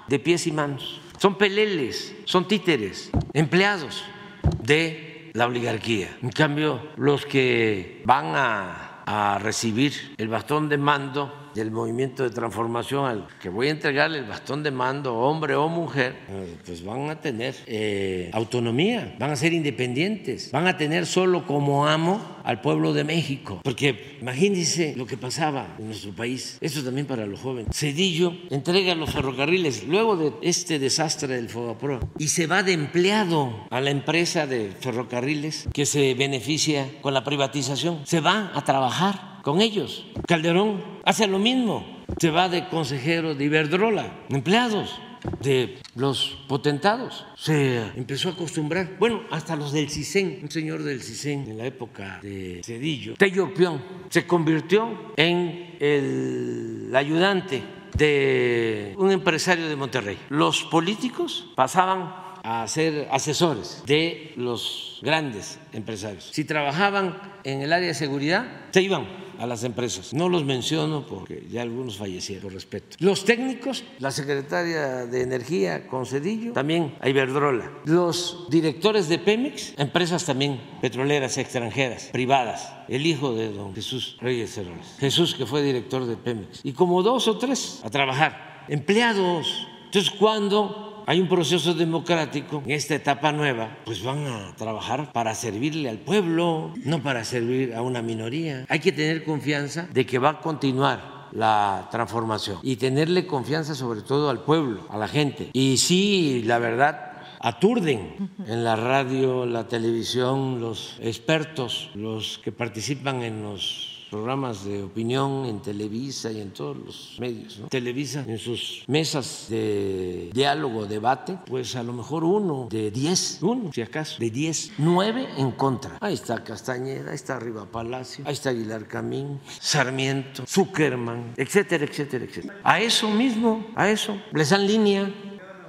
de pies y manos. Son peleles, son títeres, empleados de la oligarquía. En cambio, los que van a, a recibir el bastón de mando del movimiento de transformación al que voy a entregarle el bastón de mando, hombre o mujer, eh, pues van a tener eh, autonomía, van a ser independientes, van a tener solo como amo al pueblo de México. Porque imagínense lo que pasaba en nuestro país, eso también para los jóvenes. Cedillo entrega los ferrocarriles luego de este desastre del Fogapro y se va de empleado a la empresa de ferrocarriles que se beneficia con la privatización. Se va a trabajar con ellos. Calderón hace lo mismo. Se va de consejero de Iberdrola, empleados de los potentados. Se empezó a acostumbrar, bueno, hasta los del CISEN, un señor del CISEN en la época de Cedillo, Tello Pion, se convirtió en el ayudante de un empresario de Monterrey. Los políticos pasaban a ser asesores de los grandes empresarios. Si trabajaban en el área de seguridad, se iban a las empresas. No los menciono porque ya algunos fallecieron, por respeto. Los técnicos, la secretaria de Energía con Cedillo, también a Iberdrola. Los directores de Pemex, empresas también petroleras extranjeras, privadas. El hijo de don Jesús Reyes Heroles. Jesús, que fue director de Pemex. Y como dos o tres a trabajar. Empleados. Entonces, cuando hay un proceso democrático en esta etapa nueva, pues van a trabajar para servirle al pueblo, no para servir a una minoría. Hay que tener confianza de que va a continuar la transformación y tenerle confianza sobre todo al pueblo, a la gente. Y sí, la verdad, aturden en la radio, la televisión, los expertos, los que participan en los programas de opinión en Televisa y en todos los medios. ¿no? Televisa en sus mesas de diálogo, debate, pues a lo mejor uno de diez, uno si acaso, de diez, nueve en contra. Ahí está Castañeda, ahí está Arriba Palacio, ahí está Aguilar Camín, Sarmiento, Zuckerman, etcétera, etcétera, etcétera. A eso mismo, a eso, les dan línea.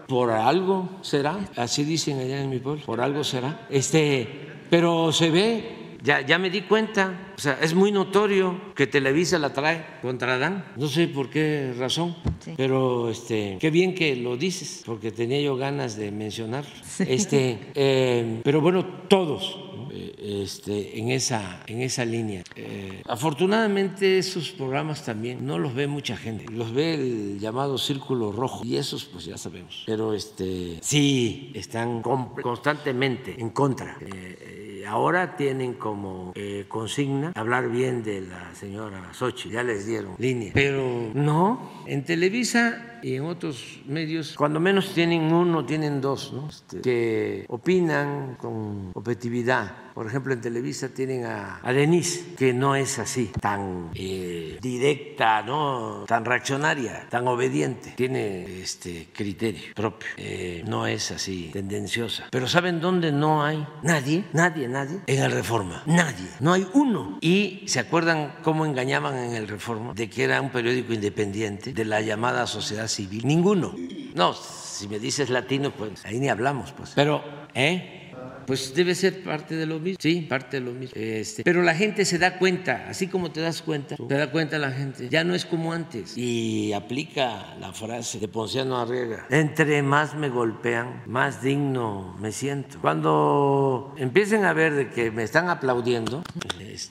Por algo será, así dicen allá en mi pueblo, por algo será. Este, pero se ve ya, ya me di cuenta, o sea, es muy notorio que Televisa la trae contra Adán. No sé por qué razón, Sí. pero este, qué bien que lo dices, porque tenía yo ganas de mencionar. Este, eh, pero bueno, todos. Eh, este, en, esa, en esa línea. Eh, afortunadamente esos programas también no los ve mucha gente, los ve el llamado Círculo Rojo y esos pues ya sabemos. Pero este, sí están constantemente en contra. Eh, eh, ahora tienen como eh, consigna hablar bien de la señora Sochi, ya les dieron línea. Pero no, en Televisa y en otros medios, cuando menos tienen uno, tienen dos, ¿no? Este, que opinan con objetividad. Por ejemplo, en Televisa tienen a, Denise, que no es así, tan eh, directa, ¿no? tan reaccionaria, tan obediente. Tiene este criterio propio, eh, no es así tendenciosa. Pero ¿saben dónde no hay nadie? Nadie, nadie. En el Reforma. Nadie. No hay uno. Y se acuerdan cómo engañaban en el Reforma de que era un periódico independiente de la llamada sociedad civil. Ninguno. No, si me dices latino, pues ahí ni hablamos, pues. Pero, ¿eh? Pues debe ser parte de lo mismo, sí, parte de lo mismo. Este, pero la gente se da cuenta, así como te das cuenta, te da cuenta la gente, ya no es como antes. Y aplica la frase de Ponciano Arriega, entre más me golpean, más digno me siento. Cuando empiecen a ver de que me están aplaudiendo,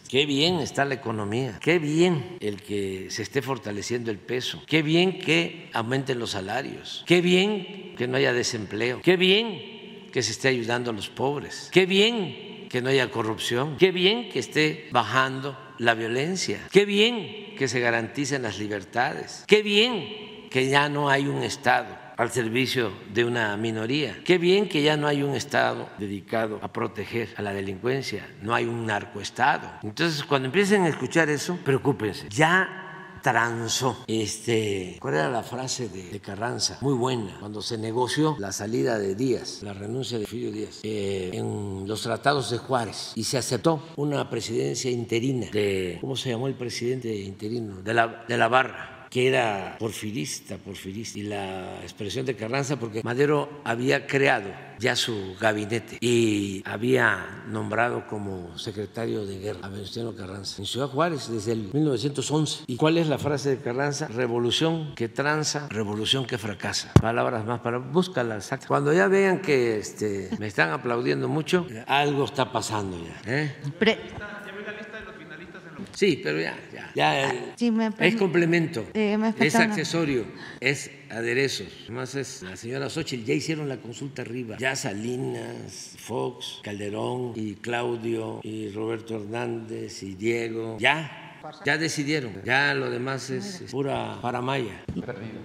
qué bien está la economía, qué bien el que se esté fortaleciendo el peso, qué bien que aumenten los salarios, qué bien que no haya desempleo, qué bien que se esté ayudando a los pobres. Qué bien que no haya corrupción. Qué bien que esté bajando la violencia. Qué bien que se garanticen las libertades. Qué bien que ya no hay un Estado al servicio de una minoría. Qué bien que ya no hay un Estado dedicado a proteger a la delincuencia, no hay un narcoestado. Entonces, cuando empiecen a escuchar eso, preocúpense. Ya transó. Este, ¿Cuál era la frase de, Carranza? Muy buena. Cuando se negoció la salida de Díaz, la renuncia de Filio Díaz, eh, en los tratados de Juárez, y se aceptó una presidencia interina de, ¿cómo se llamó el presidente interino? De la, de la Barra que era porfirista, porfirista, y la expresión de Carranza, porque Madero había creado ya su gabinete y había nombrado como secretario de guerra a Venustiano Carranza en Ciudad Juárez desde el 1911. ¿Y cuál es la frase de Carranza? Revolución que tranza, revolución que fracasa. Palabras más para búscalas. Cuando ya vean que este, me están aplaudiendo mucho, algo está pasando ya. ¿eh? Sí, pero ya, ya, ya ah, es complemento, eh, es accesorio, es aderezo. Además es la señora Xochitl, ya hicieron la consulta arriba, ya Salinas, Fox, Calderón y Claudio y Roberto Hernández y Diego, ya ya decidieron, ya lo demás es, es pura paramaya.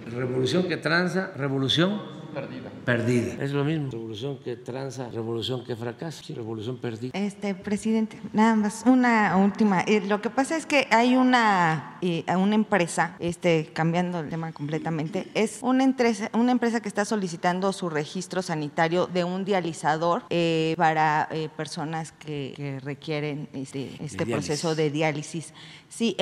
Revolución que tranza, revolución Perdida. Perdida. Es lo mismo. Revolución que tranza, revolución que fracasa, revolución perdida. Este, presidente, nada más, una última. Eh, lo que pasa es que hay una, eh, una empresa, este, cambiando el tema completamente, es una empresa, una empresa que está solicitando su registro sanitario de un dializador eh, para personas que, que, requieren este, este proceso de diálisis. Sí,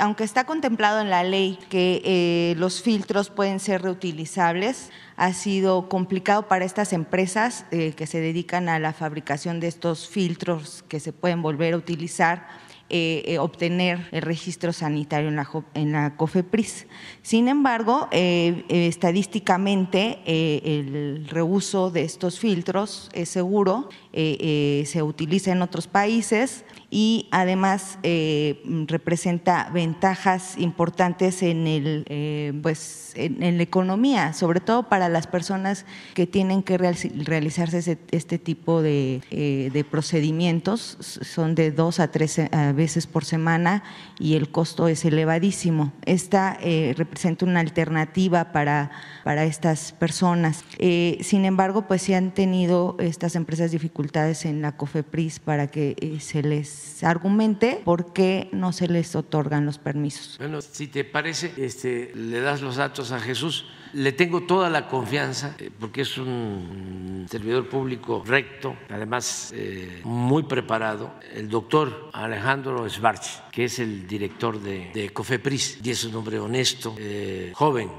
aunque está contemplado en la ley que los filtros pueden ser reutilizables, ha sido complicado para estas empresas eh, que se dedican a la fabricación de estos filtros que se pueden volver a utilizar. Eh, eh, obtener el registro sanitario en la, en la COFEPRIS. Sin embargo, estadísticamente el reuso de estos filtros es seguro, se utiliza en otros países y además eh, representa ventajas importantes en, el, eh, pues, en, la economía, sobre todo para las personas que tienen que realizarse este tipo de, eh, de, procedimientos. Son de dos a tres veces por semana y el costo es elevadísimo. Esta representa una alternativa para, para estas personas. sin embargo, pues sí han tenido estas empresas dificultades en la COFEPRIS para que se les argumente por qué no se les otorgan los permisos. Bueno, si te parece, este, le das los datos a Jesús. Le tengo toda la confianza eh, porque es un servidor público recto, además eh, muy preparado, el doctor Alejandro Svarch, que es el director de, COFEPRIS, y es un hombre honesto, eh, joven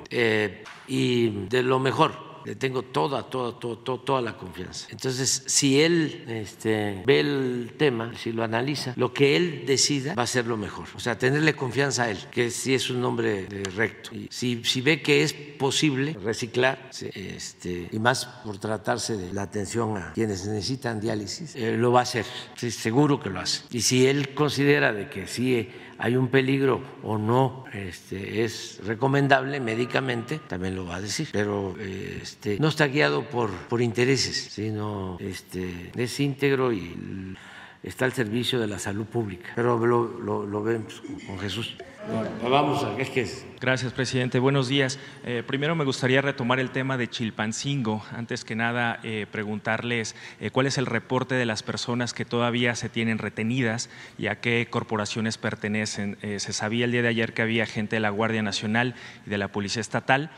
y de lo mejor le tengo toda, toda, toda, toda, la confianza. Entonces, si él este, ve el tema, si lo analiza, lo que él decida va a ser lo mejor. O sea, tenerle confianza a él, que si es un hombre recto. Y si, si ve que es posible reciclar, este, y más por tratarse de la atención a quienes necesitan diálisis, eh, lo va a hacer. seguro que lo hace. Y si él considera de que sí hay un peligro o no este, es recomendable médicamente, también lo va a decir, pero este, no está guiado por, por intereses, sino este, es íntegro y está al servicio de la salud pública. Pero lo vemos con Jesús. Vamos a es que es. Gracias, presidente. Buenos días. Eh, primero me gustaría retomar el tema de Chilpancingo. Antes que nada, eh, preguntarles eh, cuál es el reporte de las personas que todavía se tienen retenidas y a qué corporaciones pertenecen. se sabía el día de ayer que había gente de la Guardia Nacional y de la Policía Estatal.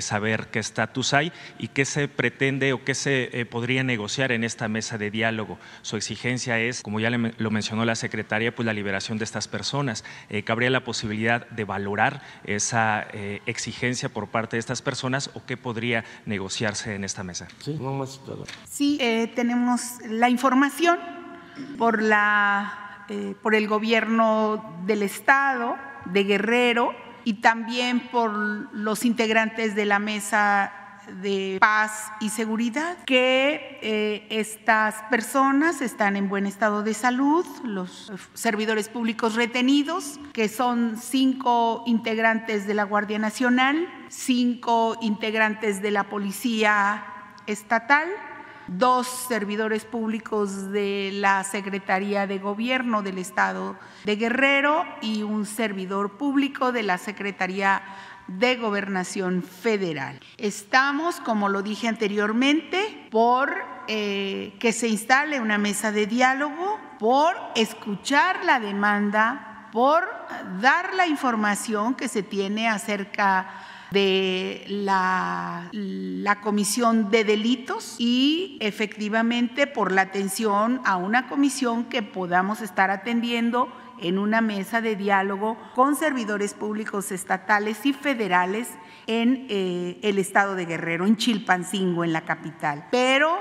saber qué estatus hay y qué se pretende o qué se podría negociar en esta mesa de diálogo. Su exigencia es, como ya lo mencionó la secretaria, pues la liberación de estas personas. cabría la posibilidad de valorar esa eh, exigencia por parte de estas personas o qué podría negociarse en esta mesa? Sí, eh, tenemos la información por, la, eh, por el gobierno del Estado de Guerrero y también por los integrantes de la mesa de paz y seguridad, que eh, estas personas están en buen estado de salud, los servidores públicos retenidos, que son cinco integrantes de la Guardia Nacional, cinco integrantes de la Policía Estatal, dos servidores públicos de la Secretaría de Gobierno del Estado de Guerrero y un servidor público de la Secretaría de Gobernación Federal. Estamos, como lo dije anteriormente, por eh, que se instale una mesa de diálogo, por escuchar la demanda, por dar la información que se tiene acerca de la, la, comisión de delitos y efectivamente por la atención a una comisión que podamos estar atendiendo en una mesa de diálogo con servidores públicos estatales y federales en eh, el estado de Guerrero, en Chilpancingo, en la capital. Pero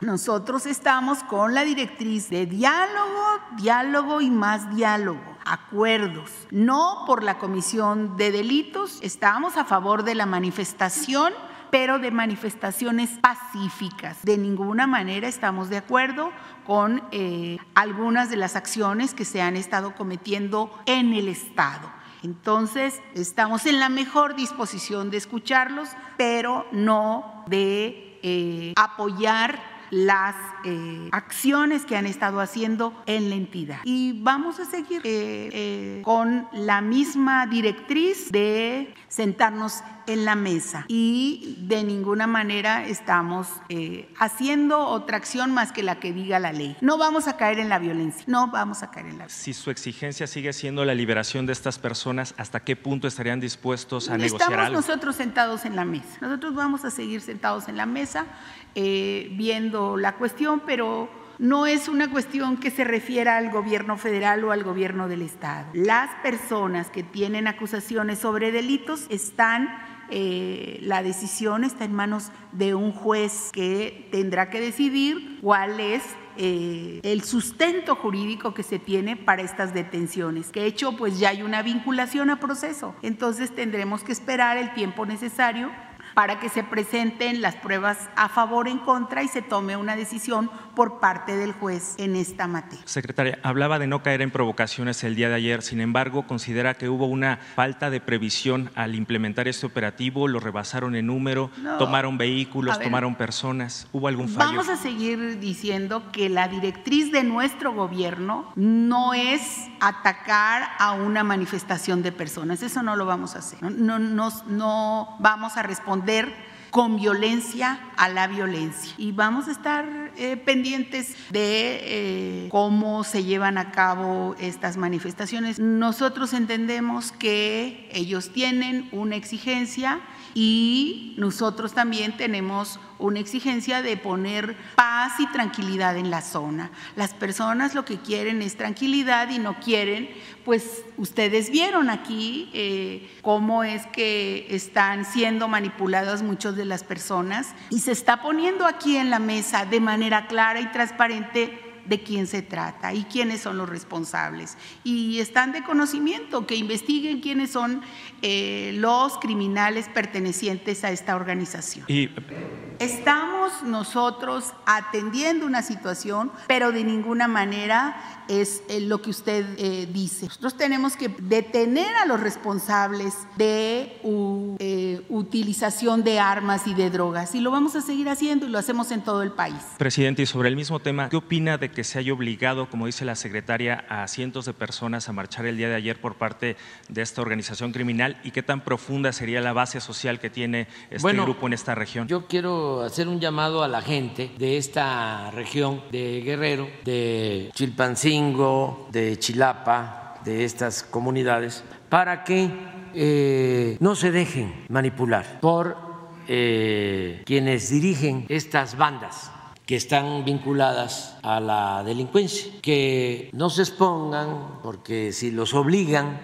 nosotros estamos con la directriz de diálogo, diálogo y más diálogo acuerdos, no por la comisión de delitos. Estamos a favor de la manifestación pero de manifestaciones pacíficas. De ninguna manera estamos de acuerdo con eh, algunas de las acciones que se han estado cometiendo en el Estado. Entonces, estamos en la mejor disposición de escucharlos, pero no de eh, apoyar las eh, acciones que han estado haciendo en la entidad. Y vamos a seguir con la misma directriz de sentarnos en la mesa y de ninguna manera estamos haciendo otra acción más que la que diga la ley. No vamos a caer en la violencia, no vamos a caer en la violencia. Si su exigencia sigue siendo la liberación de estas personas, ¿hasta qué punto estarían dispuestos a negociar Estamos algo? nosotros sentados en la mesa. Nosotros vamos a seguir sentados en la mesa viendo la cuestión pero no es una cuestión que se refiera al gobierno federal o al gobierno del Estado. Las personas que tienen acusaciones sobre delitos están, eh, la decisión está en manos de un juez que tendrá que decidir cuál es eh, el sustento jurídico que se tiene para estas detenciones. Que hecho, pues ya hay una vinculación a proceso. Entonces tendremos que esperar el tiempo necesario para que se presenten las pruebas a favor, en contra y se tome una decisión por parte del juez en esta materia. Secretaria, hablaba de no caer en provocaciones el día de ayer, sin embargo, considera que hubo una falta de previsión al implementar este operativo, lo rebasaron en número, tomaron vehículos, tomaron personas, ¿hubo algún fallo? Vamos a seguir diciendo que la directriz de nuestro gobierno no es atacar a una manifestación de personas, eso no lo vamos a hacer, no, no, no vamos a responder con violencia a la violencia. Y vamos a estar eh, pendientes de eh, cómo se llevan a cabo estas manifestaciones. Nosotros entendemos que ellos tienen una exigencia y nosotros también tenemos una exigencia de poner paz y tranquilidad en la zona. Las personas lo que quieren es tranquilidad y no quieren, pues ustedes vieron aquí eh, cómo es que están siendo manipuladas muchas de las personas y se está poniendo aquí en la mesa de manera clara y transparente de quién se trata y quiénes son los responsables. Y están de conocimiento, que investiguen quiénes son eh, los criminales pertenecientes a esta organización. Estamos nosotros atendiendo una situación, pero de ninguna manera es eh, lo que usted eh, dice. Nosotros tenemos que detener a los responsables de eh, utilización de armas y de drogas y lo vamos a seguir haciendo y lo hacemos en todo el país. Presidente, y sobre el mismo tema, ¿qué opina de que se haya obligado, como dice la secretaria, a cientos de personas a marchar el día de ayer por parte de esta organización criminal y qué tan profunda sería la base social que tiene este grupo en esta región? Yo quiero hacer un llamado a la gente de esta región de Guerrero, de Chilpancingo, de Chilapa, de estas comunidades, para que eh, no se dejen manipular por eh, quienes dirigen estas bandas que están vinculadas a la delincuencia, que no se expongan porque si los obligan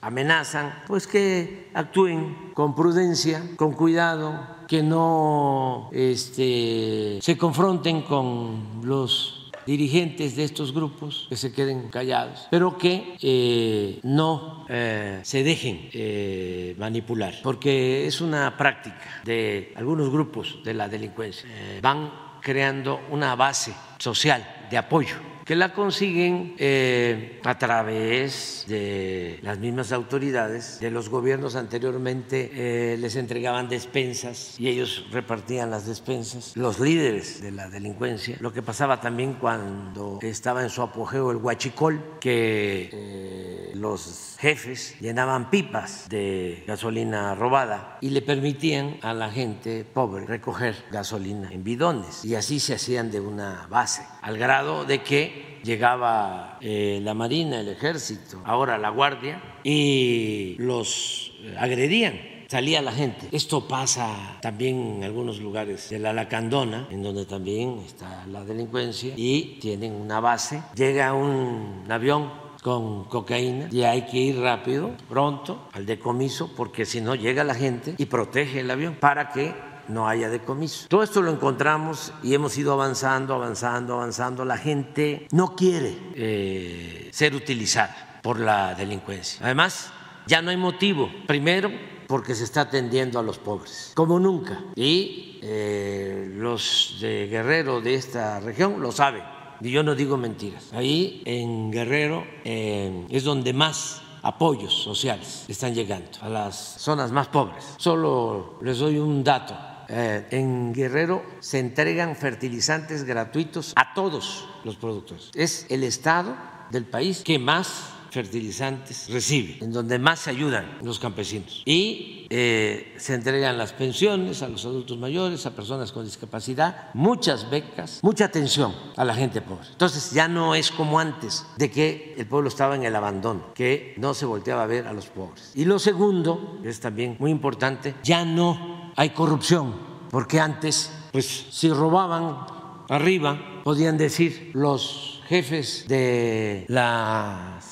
amenazan, pues que actúen con prudencia, con cuidado, que no este, se confronten con los dirigentes de estos grupos que se queden callados, pero que eh, no eh, se dejen eh, manipular, porque es una práctica de algunos grupos de la delincuencia. van creando una base social de apoyo que la consiguen eh, a través de las mismas autoridades, de los gobiernos anteriormente eh, les entregaban despensas y ellos repartían las despensas, los líderes de la delincuencia, lo que pasaba también cuando estaba en su apogeo el huachicol, que eh, los jefes llenaban pipas de gasolina robada y le permitían a la gente pobre recoger gasolina en bidones. Y así se hacían de una base, al grado de que llegaba eh, la Marina, el Ejército, ahora la Guardia, y los agredían salía la gente. Esto pasa también en algunos lugares de la Lacandona, en donde también está la delincuencia, y tienen una base. Llega un avión con cocaína y hay que ir rápido, pronto, al decomiso, porque si no llega la gente y protege el avión para que no haya decomiso. Todo esto lo encontramos y hemos ido avanzando, avanzando, avanzando. La gente no quiere eh, ser utilizada por la delincuencia. Además, ya no hay motivo. Primero, porque se está atendiendo a los pobres, como nunca. Y eh, los de Guerrero de esta región lo saben. Y yo no digo mentiras. Ahí en Guerrero es donde más apoyos sociales están llegando a las zonas más pobres. Solo les doy un dato. Eh, en Guerrero se entregan fertilizantes gratuitos a todos los productores. Es el estado del país que más fertilizantes recibe, en donde más se ayudan los campesinos. Y eh, se entregan las pensiones a los adultos mayores, a personas con discapacidad, muchas becas, mucha atención a la gente pobre. Entonces ya no es como antes, de que el pueblo estaba en el abandono, que no se volteaba a ver a los pobres. Y lo segundo, que es también muy importante, ya no hay corrupción, porque antes, pues si robaban arriba, podían decir los jefes de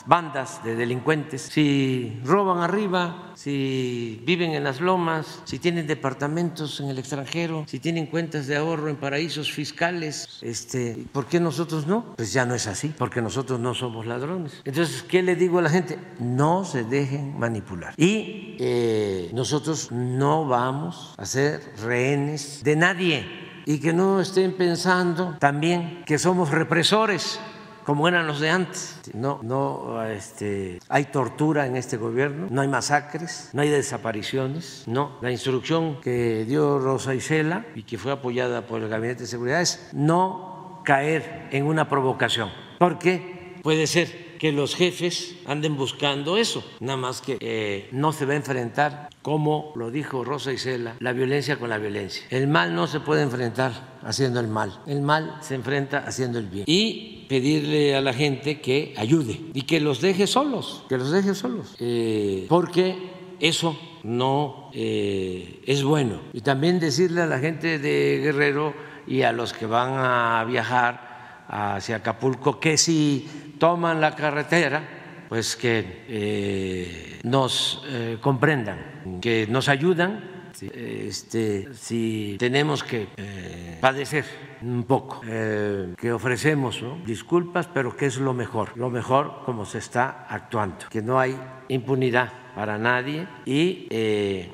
bandas de delincuentes, si roban arriba, si viven en las lomas, si tienen departamentos en el extranjero, si tienen cuentas de ahorro en paraísos fiscales, este, ¿por qué nosotros no? Pues ya no es así, porque nosotros no somos ladrones. Entonces, ¿qué le digo a la gente? No se dejen manipular. Y eh, nosotros no vamos a ser rehenes de nadie y que no estén pensando también que somos represores como eran los de antes. No, no este, hay tortura en este gobierno, no hay masacres, no hay desapariciones. No, la instrucción que dio Rosa Isela y que fue apoyada por el Gabinete de Seguridad es no caer en una provocación, porque puede ser que los jefes anden buscando eso, nada más que eh, no se va a enfrentar, como lo dijo Rosa Isela, la violencia con la violencia. El mal no se puede enfrentar haciendo el mal, el mal se enfrenta haciendo el bien. Y pedirle a la gente que ayude y que los deje solos, que los deje solos, eh, porque eso no eh, es bueno. Y también decirle a la gente de Guerrero y a los que van a viajar hacia Acapulco que si toman la carretera, pues que eh, nos comprendan, que nos ayudan este, si tenemos que eh, padecer un poco, que ofrecemos disculpas, pero que es lo mejor, lo mejor como se está actuando, que no hay impunidad para nadie y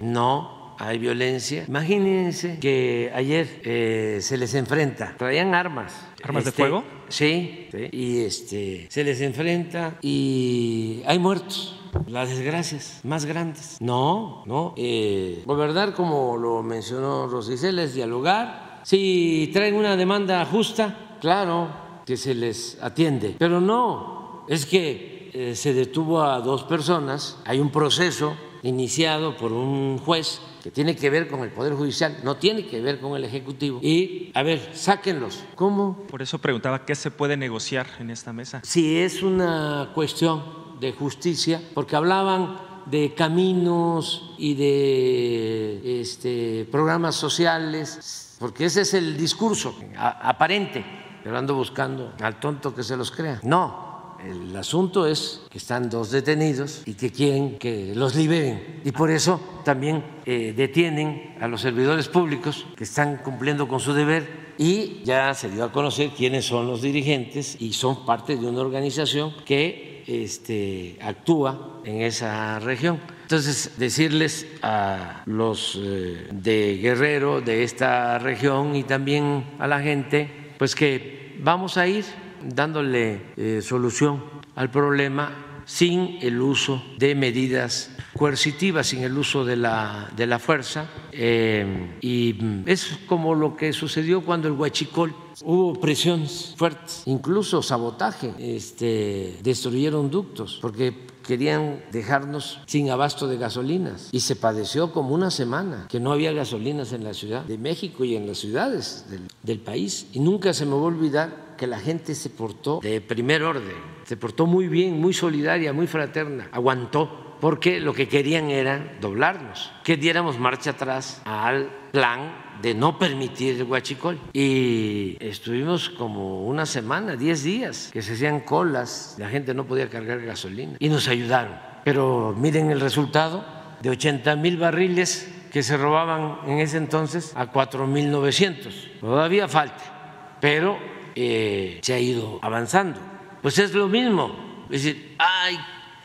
no hay violencia. Imagínense que ayer eh, se les enfrenta, traían armas. ¿Armas de Este, fuego? Sí, sí, y este, se les enfrenta y hay muertos. Las desgracias más grandes. No, no. Eh, gobernar, como lo mencionó Rosicel, es dialogar. Si traen una demanda justa, claro que se les atiende. Pero no, es que eh, se detuvo a dos personas. Hay un proceso iniciado por un juez que tiene que ver con el Poder Judicial, no tiene que ver con el Ejecutivo. Y, a ver, sáquenlos. ¿Cómo? Por eso preguntaba qué se puede negociar en esta mesa. si es una cuestión de justicia, porque hablaban de caminos y de este, programas sociales, porque ese es el discurso aparente, pero ando buscando al tonto que se los crea. No, el asunto es que están dos detenidos y que quieren que los liberen. Y por eso también eh, detienen a los servidores públicos que están cumpliendo con su deber y ya se dio a conocer quiénes son los dirigentes y son parte de una organización que este, actúa en esa región. Entonces, decirles a los eh, de Guerrero, de esta región y también a la gente, pues que vamos a ir dándole eh, solución al problema sin el uso de medidas coercitivas, sin el uso de la, de la fuerza. Eh, y mm, es como lo que sucedió cuando el Huachicol hubo presiones fuertes, incluso sabotaje, este, destruyeron ductos, porque querían dejarnos sin abasto de gasolinas y se padeció como una semana que no había gasolinas en la Ciudad de México y en las ciudades del, del país. Y nunca se me va a olvidar que la gente se portó de primer orden, se portó muy bien, muy solidaria, muy fraterna, aguantó, porque lo que querían era doblarnos, que diéramos marcha atrás al plan de no permitir el huachicol. Y estuvimos como una semana, 10 días, que se hacían colas, la gente no podía cargar gasolina y nos ayudaron. Pero miren el resultado de 80 mil barriles que se robaban en ese entonces a 4 mil 900. Todavía falta, pero eh, se ha ido avanzando. Pues es lo mismo. Es decir, ay,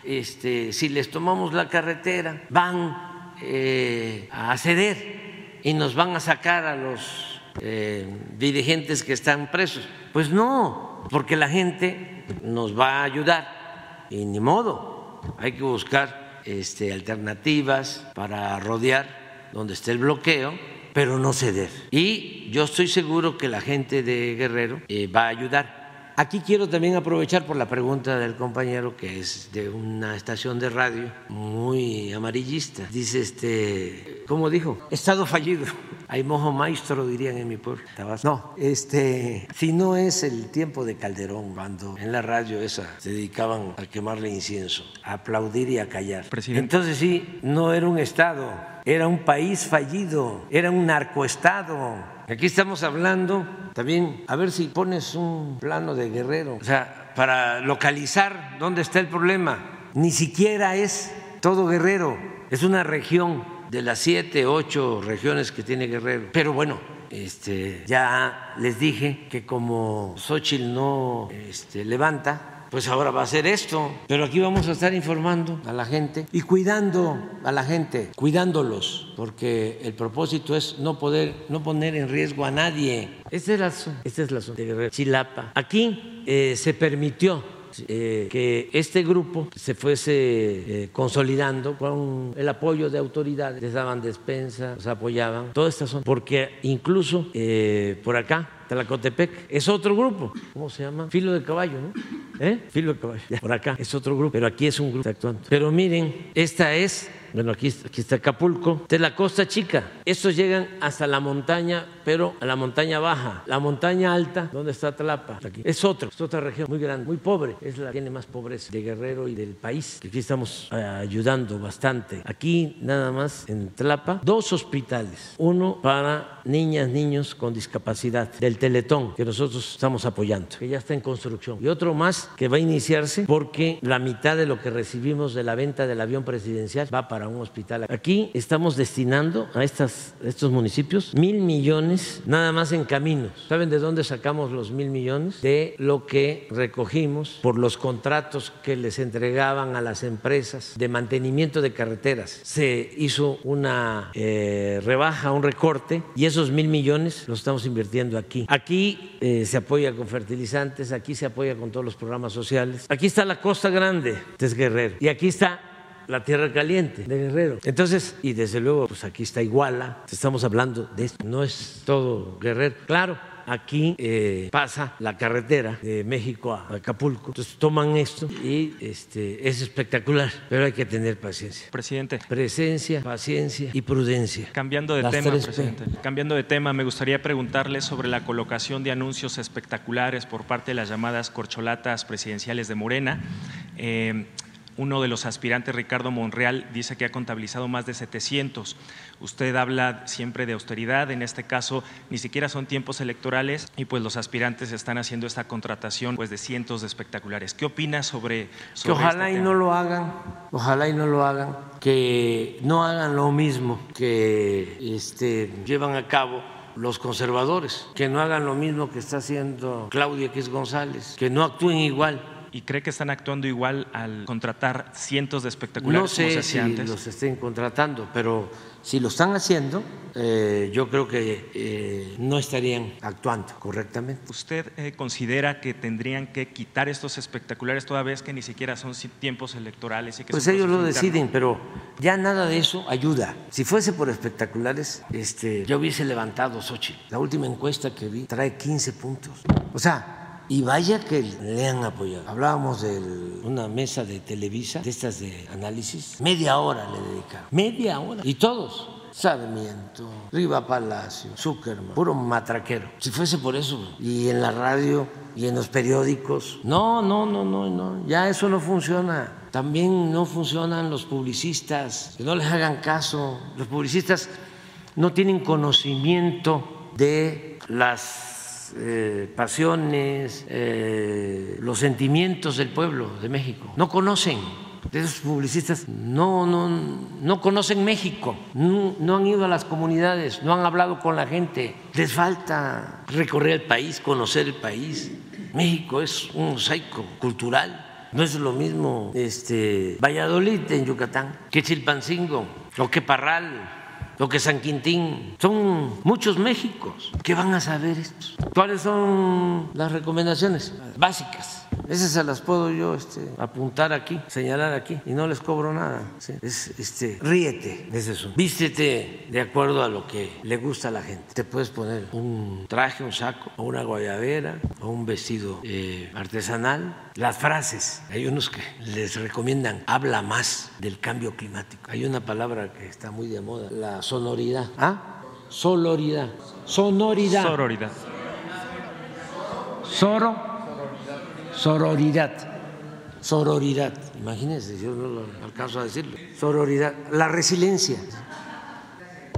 este, si les tomamos la carretera, van eh, a ceder y nos van a sacar a los eh, dirigentes que están presos. Pues no, porque la gente nos va a ayudar y ni modo, hay que buscar este, alternativas para rodear donde esté el bloqueo, pero no ceder. Y yo estoy seguro que la gente de Guerrero eh, va a ayudar. Aquí quiero también aprovechar por la pregunta del compañero que es de una estación de radio muy amarillista. Dice este, ¿cómo dijo? Estado fallido. Hay mojo maestro, dirían en mi pueblo. Tabasco. No, este, si no es el tiempo de Calderón, cuando en la radio esa se dedicaban a quemarle incienso, a aplaudir y a callar. Presidente. Entonces sí, no era un Estado, era un país fallido, era un narcoestado. Aquí estamos hablando también, a ver si pones un plano de guerrero, o sea, para localizar dónde está el problema. Ni siquiera es todo guerrero, es una región de las siete, ocho regiones que tiene Guerrero. Pero bueno, este, ya les dije que como Xochitl no este, levanta, pues ahora va a ser esto. Pero aquí vamos a estar informando a la gente y cuidando a la gente, cuidándolos, porque el propósito es no poder, no poner en riesgo a nadie. Este es el asunto, este es el asunto de Guerrero. Chilapa. Aquí eh, se permitió eh, que este grupo se fuese eh, consolidando con el apoyo de autoridades, les daban despensa, los apoyaban, toda esta zona, porque incluso eh, por acá, Tlacotepec, es otro grupo, ¿cómo se llama? Filo de caballo, ¿no? ¿Eh? Filo de caballo, Ya, por acá es otro grupo, pero aquí es un grupo actuando. Pero miren, esta es bueno, aquí, está Acapulco, de la costa chica. Estos llegan hasta la montaña, pero a la montaña baja. La montaña alta, donde está Tlapa, aquí. es otra, es otra región muy grande, muy pobre. Es la que tiene más pobreza de Guerrero y del país. Aquí estamos eh, ayudando bastante. Aquí nada más en Tlapa, dos hospitales. Uno para niñas, niños con discapacidad del Teletón, que nosotros estamos apoyando, que ya está en construcción. Y otro más que va a iniciarse porque la mitad de lo que recibimos de la venta del avión presidencial va para para un hospital. Aquí estamos destinando a estas, estos municipios mil millones nada más en caminos. ¿Saben de dónde sacamos los mil millones? De lo que recogimos por los contratos que les entregaban a las empresas de mantenimiento de carreteras. Se hizo una eh, rebaja, un recorte y esos mil millones los estamos invirtiendo aquí. Aquí eh, se apoya con fertilizantes, aquí se apoya con todos los programas sociales. Aquí está la Costa Grande de Guerrero y aquí está la tierra caliente de Guerrero. Entonces, y desde luego, pues aquí está Iguala, estamos hablando de esto, no es todo Guerrero. Claro, aquí eh, pasa la carretera de México a Acapulco. Entonces toman esto y este, es espectacular, pero hay que tener paciencia. Presidente. Presencia, paciencia y prudencia. Cambiando de Las tema, presidente. Cambiando de tema, me gustaría preguntarle sobre la colocación de anuncios espectaculares por parte de las llamadas corcholatas presidenciales de Morena. Eh, uno de los aspirantes, Ricardo Monreal, dice que ha contabilizado más de 700. Usted habla siempre de austeridad, en este caso ni siquiera son tiempos electorales y pues los aspirantes están haciendo esta contratación pues de cientos de espectaculares. ¿Qué opina sobre, Que sobre ojalá este y tema? no lo hagan, ojalá y no lo hagan, que no hagan lo mismo que este, llevan a cabo los conservadores, que no hagan lo mismo que está haciendo Claudia X González, que no actúen igual. ¿Y cree que están actuando igual al contratar cientos de espectaculares No como sé se si antes? los estén contratando, pero si lo están haciendo, eh, yo creo que eh, no estarían actuando correctamente. ¿Usted eh, considera que tendrían que quitar estos espectaculares toda vez que ni siquiera son tiempos electorales? Y que Pues ellos lo deciden, pero ya nada de eso ayuda. Si fuese por espectaculares, este, yo hubiese levantado Xochitl. La última encuesta que vi trae 15 puntos. O sea, y vaya que le han apoyado. Hablábamos de una mesa de Televisa, de estas de análisis, media hora le dedicaron. Media hora. Y todos. Sarmiento, Riva Palacio, Zuckerman, puro matraquero. Si fuese por eso, y en la radio y en los periódicos, no, no, no, no, no, ya eso no funciona. También no funcionan los publicistas, que no les hagan caso. Los publicistas no tienen conocimiento de las eh, pasiones, eh, los sentimientos del pueblo de México. No conocen. Esos publicistas no, no, no conocen México, no, no han ido a las comunidades, no han hablado con la gente. Les falta recorrer el país, conocer el país. México es un mosaico cultural. No es lo mismo este, Valladolid en Yucatán que Chilpancingo o que Parral o que San Quintín. Son muchos Méxicos. ¿Qué van a saber estos? ¿Cuáles son las recomendaciones básicas? Esas se las puedo yo este, apuntar aquí, señalar aquí, y no les cobro nada. ¿sí? Es, este, ríete, es eso. Vístete de acuerdo a lo que le gusta a la gente. Te puedes poner un traje, un saco, o una guayabera, o un vestido eh, artesanal. Las frases, hay unos que les recomiendan, habla más del cambio climático. Hay una palabra que está muy de moda, la sonoridad. ¿Ah? Soloridad. Sonoridad. Sororidad. Soro, sororidad. Sororidad. Imagínense, yo no lo alcanzo a decirlo. Sororidad. La resiliencia.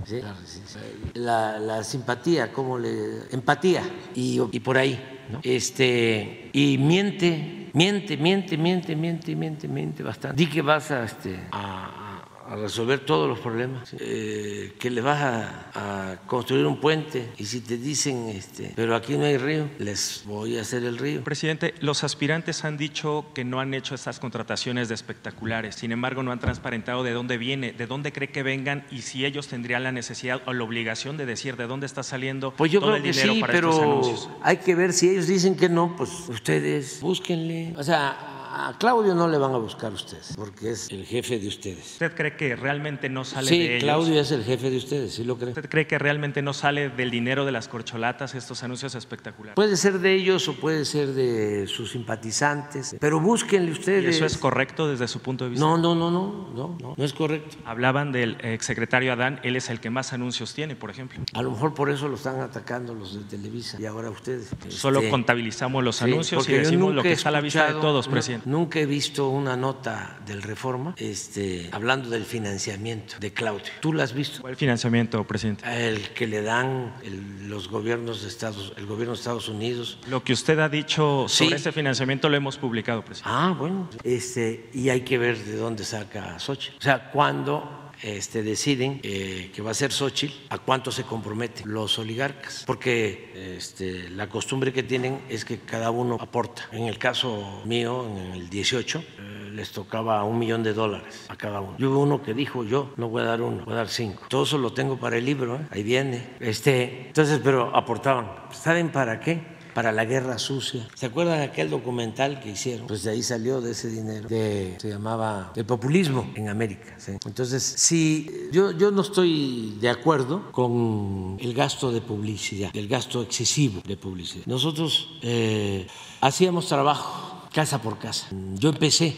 ¿sí? La, resiliencia. La- la simpatía, como le. empatía. Y, y por ahí. ¿no? Este, y miente, miente, miente, miente, miente, miente, miente bastante. Di que vas a, este, a, a resolver todos los problemas, eh, que le vas a, a construir un puente y si te dicen, este, pero aquí no hay río, les voy a hacer el río. Presidente, los aspirantes han dicho que no han hecho estas contrataciones de espectaculares, sin embargo no han transparentado de dónde viene, de dónde cree que vengan y si ellos tendrían la necesidad o la obligación de decir de dónde está saliendo Pues yo todo creo el que dinero sí, para estos pero anuncios. hay que ver si ellos dicen que no, pues ustedes búsquenle. O sea, a Claudio no le van a buscar ustedes, porque es el jefe de ustedes. ¿Usted cree que realmente no sale Sí, de ellos? Claudio es el jefe de ustedes, sí lo creo. ¿Usted cree que realmente no sale del dinero de las corcholatas estos anuncios espectaculares? Puede ser de ellos o puede ser de sus simpatizantes, pero búsquenle ¿Y ustedes. eso es correcto desde su punto de vista? No, no, no, no, no, no, no es correcto. Hablaban del exsecretario Adán, él es el que más anuncios tiene, por ejemplo. A lo mejor por eso lo están atacando los de Televisa y ahora ustedes. Solo Este, contabilizamos los sí, anuncios y decimos lo que está a la vista de todos, no, presidente. Nunca he visto una nota del Reforma este, hablando del financiamiento de Claudio. ¿Tú lo has visto? ¿Cuál financiamiento, presidente? El que le dan el- los gobiernos de Estados, el gobierno de Estados Unidos. Lo que usted ha dicho sobre Sí. ese financiamiento lo hemos publicado, presidente. Ah, bueno. Este, y hay que ver de dónde saca Xochitl. O sea, cuando este, deciden eh, que va a ser Xochitl, a cuánto se comprometen los oligarcas. Porque este, la costumbre que tienen es que cada uno aporta. En el caso mío, en el 18, eh, les tocaba un millón de dólares a cada uno. Y hubo uno que dijo, yo no voy a dar uno, voy a dar cinco. Todo eso lo tengo para el libro, ¿eh? ahí viene. Este, entonces, pero aportaban. ¿Saben para qué? Para la guerra sucia. ¿Se acuerdan aquel documental que hicieron? Pues de ahí salió de ese dinero. Se llamaba El populismo en América. Entonces, sí, yo, yo no estoy de acuerdo con el gasto de publicidad, el gasto excesivo de publicidad. Nosotros eh, hacíamos trabajo casa por casa. Yo empecé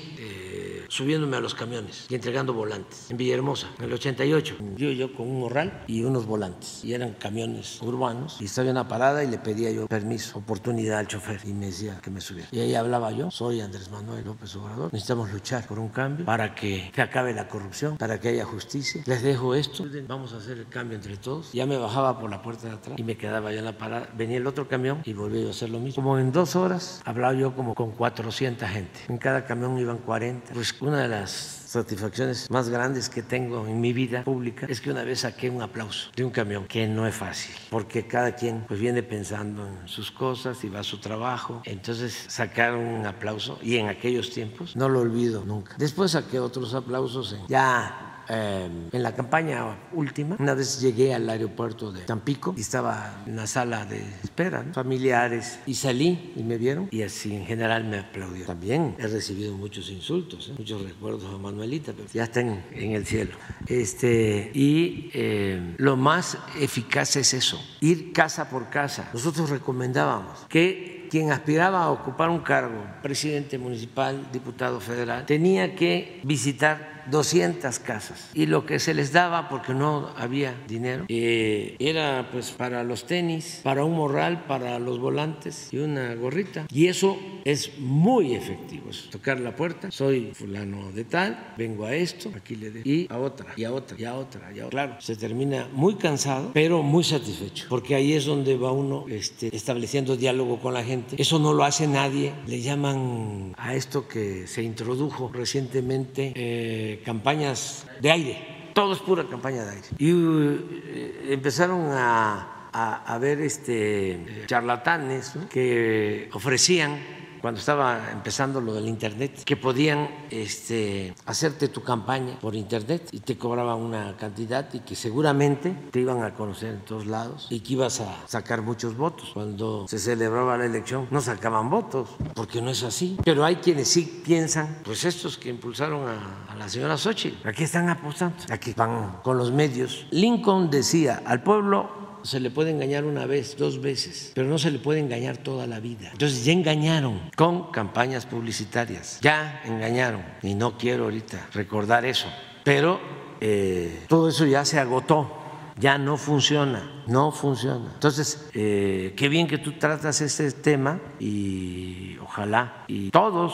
subiéndome a los camiones y entregando volantes en Villahermosa, en el 88. Yo, yo con un morral y unos volantes. Y eran camiones urbanos. Y estaba en una parada y le pedía yo permiso, oportunidad al chofer. Y me decía que me subiera. Y ahí hablaba yo, soy Andrés Manuel López Obrador. Necesitamos luchar por un cambio para que se acabe la corrupción, para que haya justicia. Les dejo esto, vamos a hacer el cambio entre todos. Ya me bajaba por la puerta de atrás y me quedaba yo en la parada. Venía el otro camión y volví a hacer lo mismo. Como en dos horas hablaba yo como con 400 gente. En cada camión iban 40. Pues una de las satisfacciones más grandes que tengo en mi vida pública es que una vez saqué un aplauso de un camión, que no es fácil, porque cada quien pues viene pensando en sus cosas y va a su trabajo. Entonces sacar un aplauso y en aquellos tiempos no lo olvido nunca. Después saqué otros aplausos en- ya eh, en la campaña última, una vez llegué al aeropuerto de Tampico y estaba en la sala de espera, ¿no? familiares, y salí y me vieron y así en general me aplaudió. También he recibido muchos insultos, ¿eh? muchos recuerdos a Manuelita, pero ya está en, en el cielo. Este, y eh, lo más eficaz es eso, ir casa por casa. Nosotros recomendábamos que quien aspiraba a ocupar un cargo, presidente municipal, diputado federal, tenía que visitar 200 casas y lo que se les daba porque no había dinero eh, era pues para los tenis, para un morral, para los volantes y una gorrita y eso es muy efectivo, tocar la puerta, soy fulano de tal, vengo a esto, aquí le dejo y a otra y a otra y a otra y a otra. Claro, se termina muy cansado pero muy satisfecho porque ahí es donde va uno este, estableciendo diálogo con la gente. Eso no lo hace nadie, le llaman a esto que se introdujo recientemente eh, campañas de aire. Todo es pura campaña de aire. Y eh, empezaron a, ver este, charlatanes que ofrecían cuando estaba empezando lo del internet, que podían este, hacerte tu campaña por internet y te cobraban una cantidad y que seguramente te iban a conocer en todos lados y que ibas a sacar muchos votos. Cuando se celebraba la elección no sacaban votos, porque no es así. Pero hay quienes sí piensan, pues estos que impulsaron a, a la señora Xochitl, aquí están apostando, aquí van con los medios. Lincoln decía, al pueblo se le puede engañar una vez, dos veces, pero no se le puede engañar toda la vida. Entonces ya engañaron con campañas publicitarias, ya engañaron y no quiero ahorita recordar eso, pero eh, todo eso ya se agotó. Ya no funciona, no funciona. Entonces, eh, qué bien que tú tratas este tema y ojalá y todos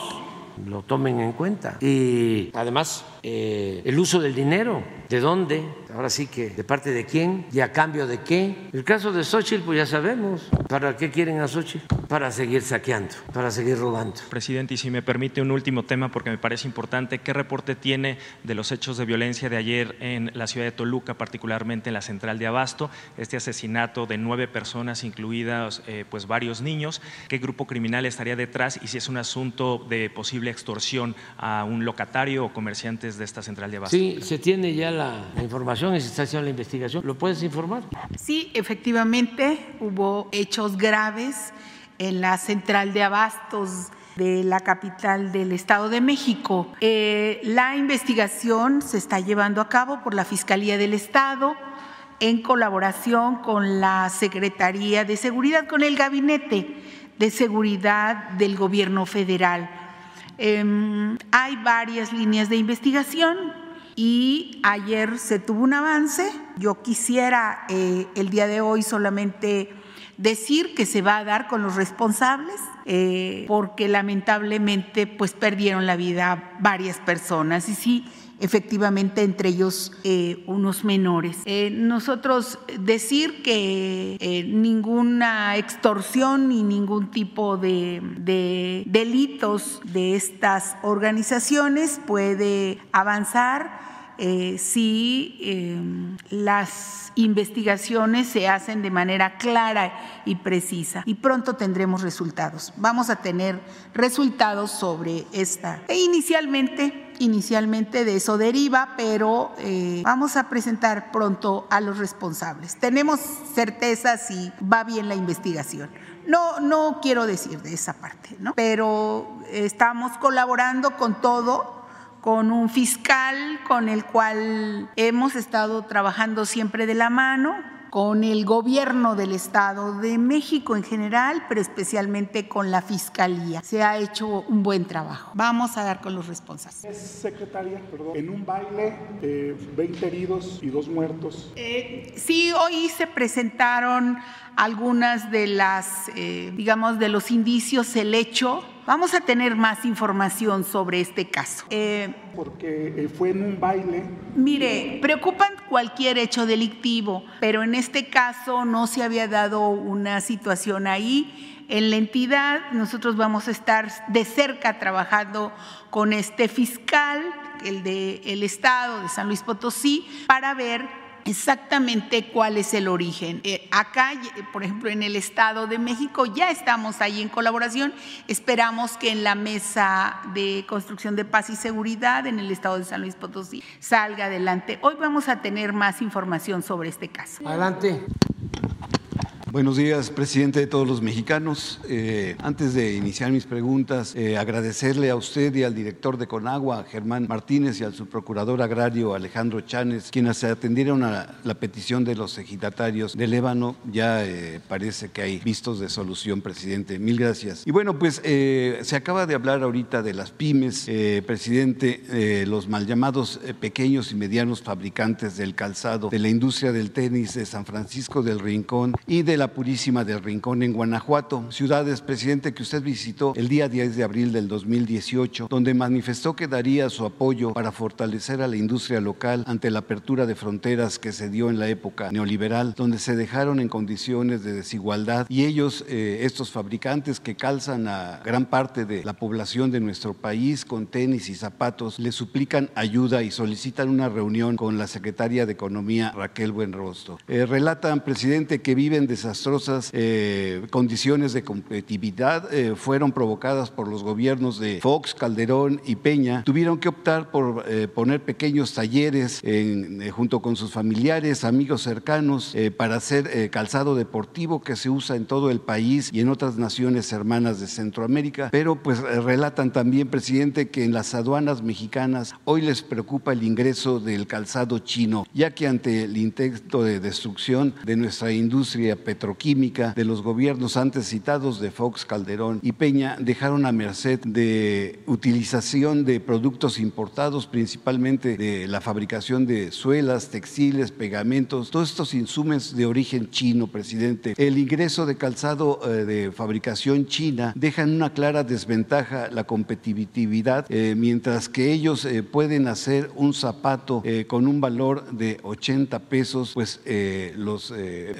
lo tomen en cuenta. Y además, eh, el uso del dinero, ¿de dónde? Ahora sí que, ¿de parte de quién? ¿Y a cambio de qué? El caso de Xochitl, pues ya sabemos. ¿Para qué quieren a Xochitl? Para seguir saqueando, para seguir robando. Presidente, y si me permite un último tema, porque me parece importante, ¿qué reporte tiene de los hechos de violencia de ayer en la ciudad de Toluca, particularmente en la central de Abasto? Este asesinato de nueve personas, incluidas eh, pues varios niños. ¿Qué grupo criminal estaría detrás y si es un asunto de posible extorsión a un locatario o comerciantes de esta central de Abasto? Sí, se tiene ya la información y se está haciendo la investigación. ¿Lo puedes informar? Sí, efectivamente hubo hechos graves en la central de abastos de la capital del Estado de México. Eh, la investigación se está llevando a cabo por la Fiscalía del Estado en colaboración con la Secretaría de Seguridad, con el Gabinete de Seguridad del Gobierno Federal. Em, hay varias líneas de investigación y ayer se tuvo un avance. Yo quisiera eh, el día de hoy solamente decir que se va a dar con los responsables, eh, porque lamentablemente pues perdieron la vida varias personas y sí efectivamente entre ellos eh, unos menores. Eh, nosotros decir que eh, ninguna extorsión ni ningún tipo de, de delitos de estas organizaciones puede avanzar eh, si eh, las investigaciones se hacen de manera clara y precisa. Y pronto tendremos resultados. Vamos a tener resultados sobre esta. E inicialmente, inicialmente de eso deriva, pero eh, vamos a presentar pronto a los responsables. Tenemos certeza si va bien la investigación. No, no quiero decir de esa parte, ¿no? Pero estamos colaborando con todo con un fiscal con el cual hemos estado trabajando siempre de la mano, con el gobierno del Estado de México en general, pero especialmente con la Fiscalía. Se ha hecho un buen trabajo. Vamos a dar con los responsables. Secretaria, perdón, en un baile, eh, 20 heridos y dos muertos. Eh, sí, hoy se presentaron algunas de las, eh, digamos, de los indicios, el hecho. Vamos a tener más información sobre este caso. Eh, Porque eh, fue en un baile. Mire, preocupan cualquier hecho delictivo, pero en este caso no se había dado una situación ahí. En la entidad nosotros vamos a estar de cerca trabajando con este fiscal, el del el Estado de San Luis Potosí, para ver exactamente cuál es el origen. Eh, acá, por ejemplo, en el Estado de México ya estamos ahí en colaboración. Esperamos que en la mesa de construcción de paz y seguridad en el Estado de San Luis Potosí salga adelante. Hoy vamos a tener más información sobre este caso. Adelante. Buenos días, presidente de todos los mexicanos. Eh, antes de iniciar mis preguntas, eh, agradecerle a usted y al director de Conagua, Germán Martínez, y al subprocurador agrario, Alejandro Chanes, quienes atendieron a la petición de los ejidatarios del Ébano. Ya eh, parece que hay vistos de solución, presidente. Mil gracias. Y bueno, pues se acaba de hablar ahorita de las pymes, presidente, los mal llamados pequeños y medianos fabricantes del calzado, de la industria del tenis de San Francisco del Rincón y de la Purísima del Rincón en Guanajuato, ciudades, presidente, que usted visitó el día 10 de abril del 2018, donde manifestó que daría su apoyo para fortalecer a la industria local ante la apertura de fronteras que se dio en la época neoliberal, donde se dejaron en condiciones de desigualdad y ellos, eh, estos fabricantes que calzan a gran parte de la población de nuestro país con tenis y zapatos, le suplican ayuda y solicitan una reunión con la secretaria de Economía, Raquel Buenrostro. Eh, relatan, presidente, que viven desastrosas eh, condiciones de competitividad, eh, fueron provocadas por los gobiernos de Fox, Calderón y Peña. Tuvieron que optar por eh, poner pequeños talleres en, eh, junto con sus familiares, amigos cercanos, eh, para hacer eh, calzado deportivo que se usa en todo el país y en otras naciones hermanas de Centroamérica. Pero pues relatan también, presidente, que en las aduanas mexicanas hoy les preocupa el ingreso del calzado chino, ya que ante el intento de destrucción de nuestra industria petroquímica de los gobiernos antes citados de Fox, Calderón y Peña, dejaron a merced de utilización de productos importados, principalmente de la fabricación de suelas, textiles, pegamentos, todos estos insumos de origen chino, presidente. El ingreso de calzado eh, de fabricación china deja en una clara desventaja la competitividad, eh, mientras que ellos eh, pueden hacer un zapato con un valor de 80 pesos, pues los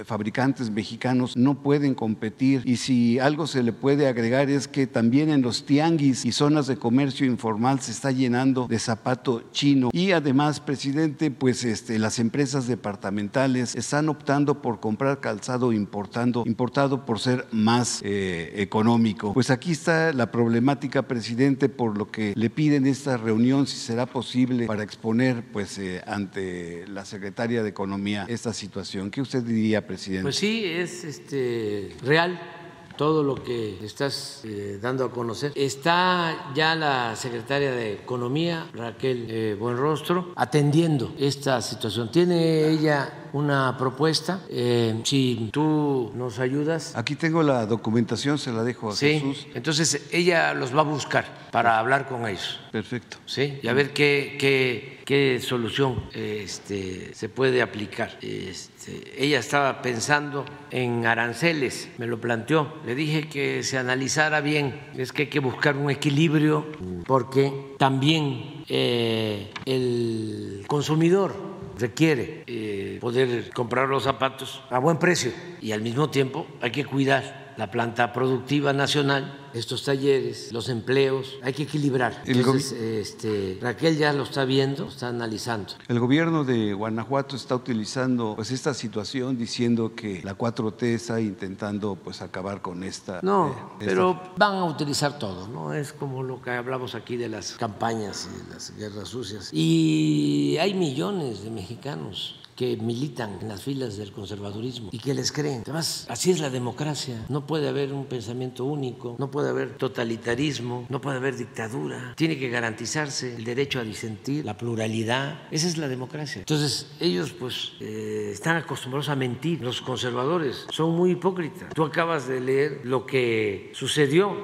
fabricantes mexicanos no pueden competir. Y si algo se le puede agregar es que también en los tianguis y zonas de comercio informal se está llenando de zapato chino. Y además, presidente, pues este, las empresas departamentales están optando por comprar calzado importando, importado por ser más eh, económico. Pues aquí está la problemática, presidente, por lo que le piden esta reunión, si será posible, para exponer pues eh, ante la secretaria de Economía esta situación. ¿Qué usted diría, presidente? Pues sí, es este, real todo lo que estás eh, dando a conocer. Está ya la secretaria de Economía, Raquel eh, Buenrostro, atendiendo esta situación. Tiene ella una propuesta. Eh, si tú nos ayudas. Aquí tengo la documentación, se la dejo a Sí, Jesús. entonces ella los va a buscar para hablar con ellos. Perfecto. Sí, y a ver qué, qué, qué solución este, se puede aplicar. Este, ella estaba pensando en aranceles, me lo planteó. Le dije que se analizara bien. Es que hay que buscar un equilibrio porque también eh, el consumidor requiere eh, poder comprar los zapatos a buen precio y al mismo tiempo hay que cuidar la planta productiva nacional, estos talleres, los empleos, hay que equilibrar. El gobi- Entonces, este, Raquel ya lo está viendo, lo está analizando. El gobierno de Guanajuato está utilizando pues esta situación diciendo que la 4T está intentando pues acabar con esta No, eh, esta- pero van a utilizar todo, ¿no? Es como lo que hablamos aquí de las campañas y de las guerras sucias. Y hay millones de mexicanos que militan en las filas del conservadurismo y que les creen. Además, así es la democracia. No puede haber un pensamiento único, no puede haber totalitarismo, no puede haber dictadura. Tiene que garantizarse el derecho a disentir, la pluralidad. Esa es la democracia. Entonces, ellos pues eh, están acostumbrados a mentir. Los conservadores son muy hipócritas. Tú acabas de leer lo que sucedió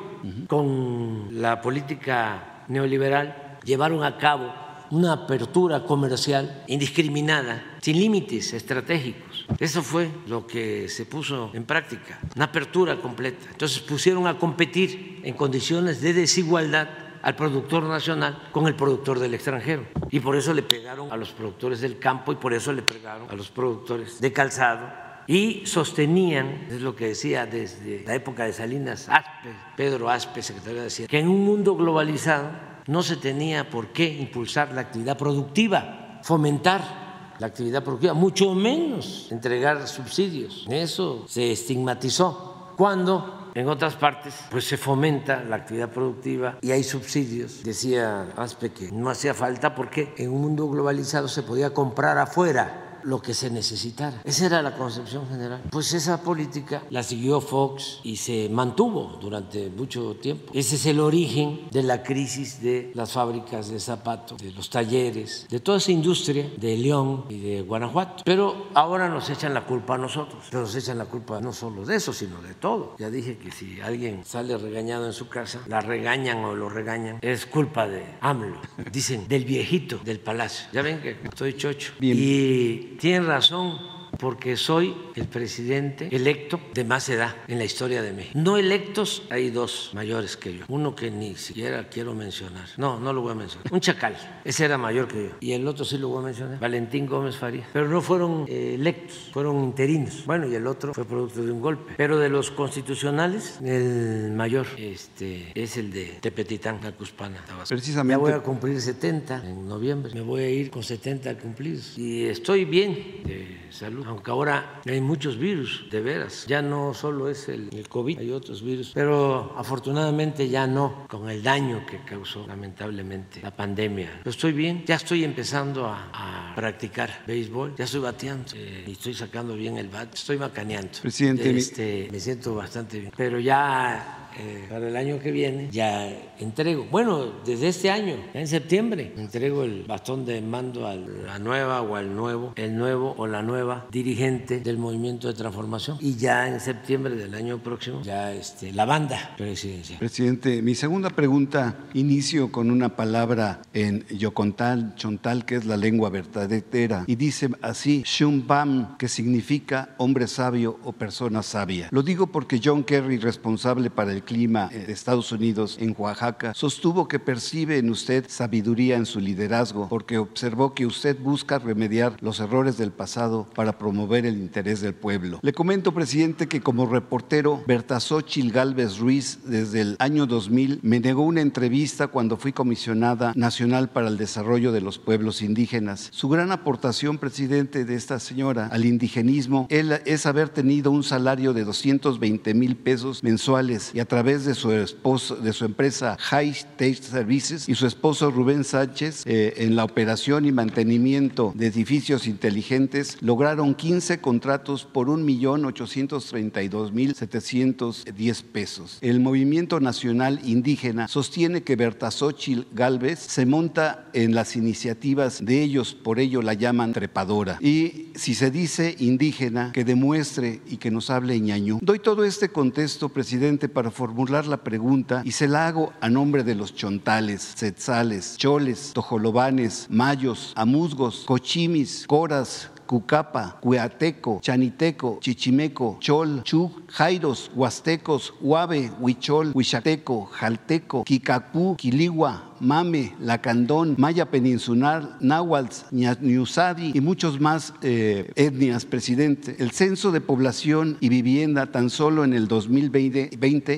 con la política neoliberal. Llevaron a cabo una apertura comercial indiscriminada, sin límites estratégicos. Eso fue lo que se puso en práctica, una apertura completa. Entonces pusieron a competir en condiciones de desigualdad al productor nacional con el productor del extranjero. Y por eso le pegaron a los productores del campo y por eso le pegaron a los productores de calzado y sostenían, es lo que decía desde la época de Salinas Aspe, Pedro Aspe, secretario de Hacienda, que en un mundo globalizado no se tenía por qué impulsar la actividad productiva, fomentar la actividad productiva, mucho menos entregar subsidios. Eso se estigmatizó cuando en otras partes pues se fomenta la actividad productiva y hay subsidios. Decía Aspe que no hacía falta porque en un mundo globalizado se podía comprar afuera lo que se necesitara. Esa era la concepción general. Pues esa política la siguió Fox y se mantuvo durante mucho tiempo. Ese es el origen de la crisis de las fábricas de zapatos, de los talleres, de toda esa industria de León y de Guanajuato. Pero ahora nos echan la culpa a nosotros. Pero nos echan la culpa no solo de eso, sino de todo. Ya dije que si alguien sale regañado en su casa, la regañan o lo regañan, es culpa de AMLO. Dicen del viejito del palacio. Ya ven que estoy chocho. Bien. Y tienen razón porque soy el presidente electo de más edad en la historia de México. No electos hay dos mayores que yo. Uno que ni siquiera quiero mencionar. No, no lo voy a mencionar. Un chacal. Ese era mayor que yo. Y el otro sí lo voy a mencionar. Valentín Gómez Faría. Pero no fueron eh, electos, fueron interinos. Bueno, y el otro fue producto de un golpe. Pero de los constitucionales, el mayor este, es el de Tepetitán, Acuspana, Tabasco. Precisamente- Ya voy a cumplir 70 en noviembre. Me voy a ir con 70 cumplidos. Y estoy bien de salud, aunque ahora hay muchos virus, de veras. Ya no solo es el, el COVID, hay otros virus. Pero afortunadamente ya no, con el daño que causó lamentablemente la pandemia. Pero estoy bien, ya estoy empezando a, a practicar béisbol, ya estoy bateando eh, y estoy sacando bien el bat, estoy macaneando. Presidente, Este, me siento bastante bien. Pero ya eh, para el año que viene ya entrego, bueno, desde este año, ya en septiembre, entrego el bastón de mando a la nueva o al nuevo, el nuevo o la nueva dirigente del movimiento de transformación. Y ya en septiembre del año próximo, ya este, la banda presidencial. Presidente, mi segunda pregunta inicio con una palabra en yocontal, chontal, que es la lengua verdadera, y dice así, Shumbam, que significa hombre sabio o persona sabia. Lo digo porque John Kerry, responsable para el clima de Estados Unidos en Oaxaca, sostuvo que percibe en usted sabiduría en su liderazgo, porque observó que usted busca remediar los errores del pasado para promover el interés del pueblo. Le comento, presidente, que como reportero, Bertasóchil Galvez Ruiz, desde el año 2000, me negó una entrevista cuando fui comisionada nacional para el desarrollo de los pueblos indígenas. Su gran aportación, presidente, de esta señora al indigenismo él- es haber tenido un salario de 220 mil pesos mensuales y a través de su esposo, de su empresa High Tech Services y su esposo Rubén Sánchez, eh, en la operación y mantenimiento de edificios inteligentes, lograron firmaron 15 contratos por 1.832.710 pesos. El Movimiento Nacional Indígena sostiene que Bertazochil Galvez se monta en las iniciativas de ellos, por ello la llaman trepadora. Y si se dice indígena, que demuestre y que nos hable ñañú. Doy todo este contexto, presidente, para formular la pregunta y se la hago a nombre de los chontales, setzales, choles, tojolobanes, mayos, amuzgos, cochimis, coras, Cucapa, Cueateco, Chaniteco, Chichimeco, Chol, Chuc, Jairos, Huastecos, Huave, Huichol, Huichateco, Jalteco, Kikapú, Quiligua, Mame, Lacandón, Maya Peninsular, Nahuatl, Ñusadi y muchos más eh, etnias, presidente. El censo de población y vivienda tan solo en el 2020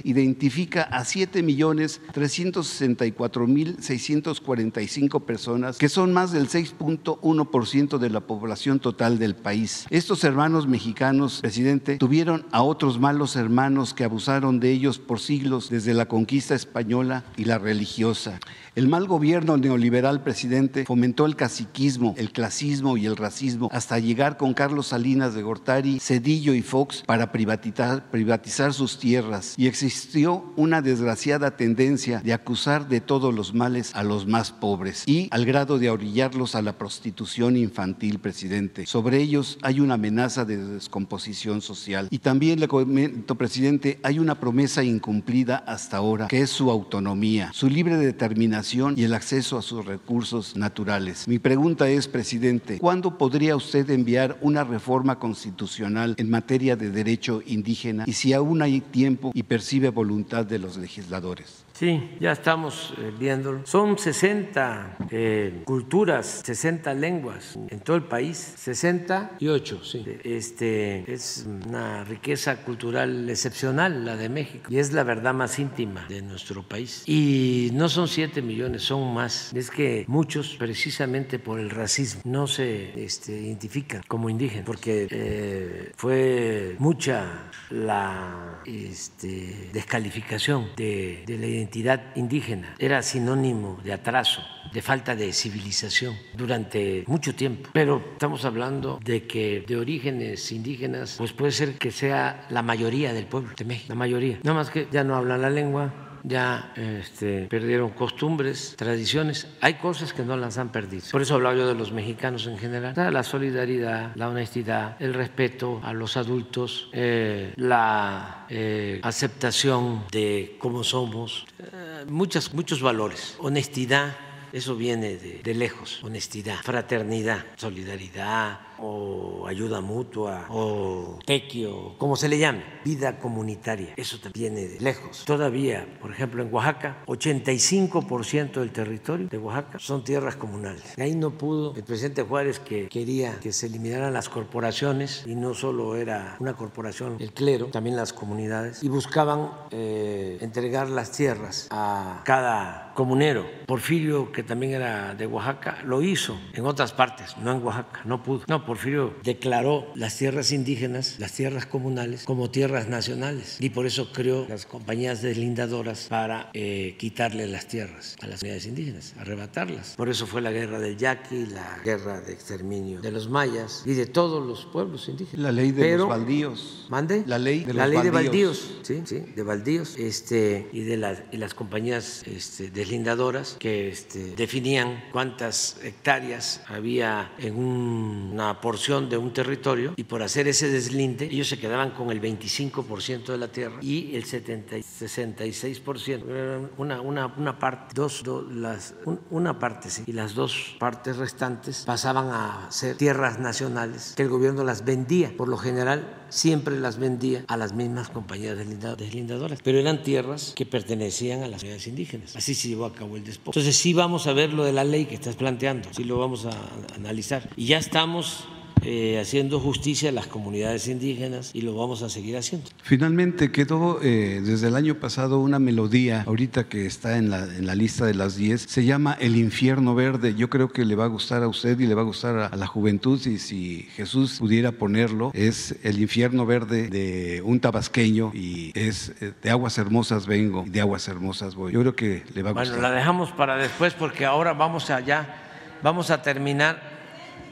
identifica a 7.364.645 personas, que son más del 6.1% de la población total del país. Estos hermanos mexicanos, presidente, tuvieron a otros malos hermanos que abusaron de ellos por siglos desde la conquista española y la religiosa. El mal gobierno neoliberal, presidente, fomentó el caciquismo, el clasismo y el racismo hasta llegar con Carlos Salinas de Gortari, Cedillo y Fox para privatizar, sus tierras. Y existió una desgraciada tendencia de acusar de todos los males a los más pobres y al grado de orillarlos a la prostitución infantil, presidente. Sobre ellos hay una amenaza de descomposición social. Y también le comento, presidente, hay una promesa incumplida hasta ahora, que es su autonomía, su libre determinación y el acceso a sus recursos naturales. Mi pregunta es, presidente, ¿cuándo podría usted enviar una reforma constitucional en materia de derecho indígena y si aún hay tiempo y percibe voluntad de los legisladores? Sí, ya estamos eh, viéndolo. Son 60 eh, culturas, 60 lenguas en todo el país, 68, sí. Este, es una riqueza cultural excepcional la de México y es la verdad más íntima de nuestro país. Y no son 7 millones, son más. Es que muchos, precisamente por el racismo, no se este, identifican como indígenas porque eh, fue mucha la este, descalificación de, de la identidad identidad indígena. Era sinónimo de atraso, de falta de civilización durante mucho tiempo. Pero estamos hablando de que de orígenes indígenas, pues puede ser que sea la mayoría del pueblo de México, la mayoría. Nada más que ya no hablan la lengua, ya este, perdieron costumbres, tradiciones. Hay cosas que no las han perdido. Por eso hablaba yo de los mexicanos en general. La solidaridad, la honestidad, el respeto a los adultos, eh, la eh, aceptación de cómo somos, eh, muchas, muchos valores. Honestidad, eso viene de, de lejos. Honestidad, fraternidad, solidaridad o ayuda mutua o tequio, como se le llame, vida comunitaria. Eso también viene de lejos. Todavía, por ejemplo, en Oaxaca, 85% del territorio de Oaxaca son tierras comunales. Ahí no pudo el presidente Juárez que quería que se eliminaran las corporaciones y no solo era una corporación el clero, también las comunidades y buscaban eh, entregar las tierras a cada comunero. Porfirio, que también era de Oaxaca, lo hizo en otras partes, no en Oaxaca, no pudo. No, Porfirio declaró las tierras indígenas, las tierras comunales, como tierras nacionales y por eso creó las compañías deslindadoras para eh, quitarle las tierras a las comunidades indígenas, arrebatarlas. Por eso fue la guerra del Yaqui, la guerra de exterminio de los mayas y de todos los pueblos indígenas. La ley de Pero, los baldíos. ¿Mande? La ley de la los ley de baldíos. baldíos, sí, sí, de baldíos, este, y de las, y las compañías este, deslindadoras que este, definían cuántas hectáreas había en un- porción de un territorio y por hacer ese deslinde ellos se quedaban con el 25% de la tierra y el 70, y 66%, era una, una, una parte, dos, dos, las, un- una parte, y las dos partes restantes pasaban a ser tierras nacionales que el gobierno las vendía. Por lo general siempre las vendía a las mismas compañías deslinda- deslindadoras, pero eran tierras que pertenecían a las comunidades indígenas. Así se llevó a cabo el despojo. Entonces sí vamos a ver lo de la ley que estás planteando, sí lo vamos a analizar. Y ya estamos eh, haciendo justicia a las comunidades indígenas y lo vamos a seguir haciendo. Finalmente quedó eh, desde el año pasado una melodía, ahorita que está en la, en la lista de las 10, se llama El infierno verde. Yo creo que le va a gustar a usted y le va a gustar a, a la juventud y si Jesús pudiera ponerlo, es El infierno verde de un tabasqueño y es eh, de aguas hermosas vengo y de aguas hermosas voy. Yo creo que le va a Bueno, gustar. la dejamos para después porque ahora vamos allá, vamos a terminar.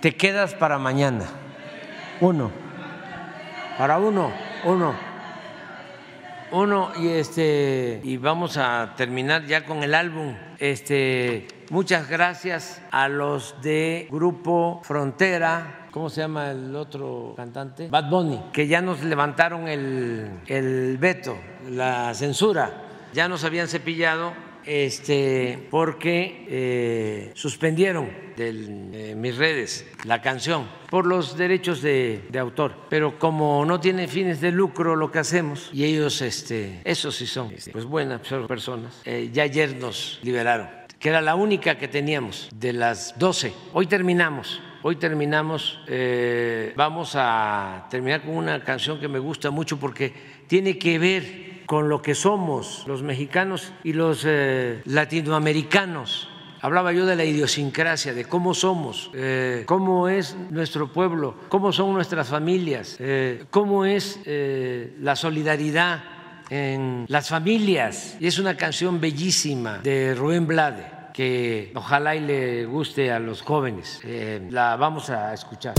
Te quedas para mañana. Uno. Para uno, uno. Uno, y este, y vamos a terminar ya con el álbum. Este, muchas gracias a los de Grupo Frontera, ¿cómo se llama el otro cantante? Bad Bunny, que ya nos levantaron el, el veto, la censura. Ya nos habían cepillado este, porque eh, suspendieron de mis redes la canción por los derechos de, autor. Pero como no tiene fines de lucro lo que hacemos, y ellos, este, esos sí son este, pues buenas personas, eh, ya ayer nos liberaron, que era la única que teníamos de las 12. Hoy terminamos. Hoy terminamos, eh, vamos a terminar con una canción que me gusta mucho porque tiene que ver con lo que somos los mexicanos y los eh, latinoamericanos. Hablaba yo de la idiosincrasia, de cómo somos, eh, cómo es nuestro pueblo, cómo son nuestras familias, eh, cómo es la solidaridad en las familias. Y es una canción bellísima de Rubén Blade que ojalá y le guste a los jóvenes. la vamos a escuchar.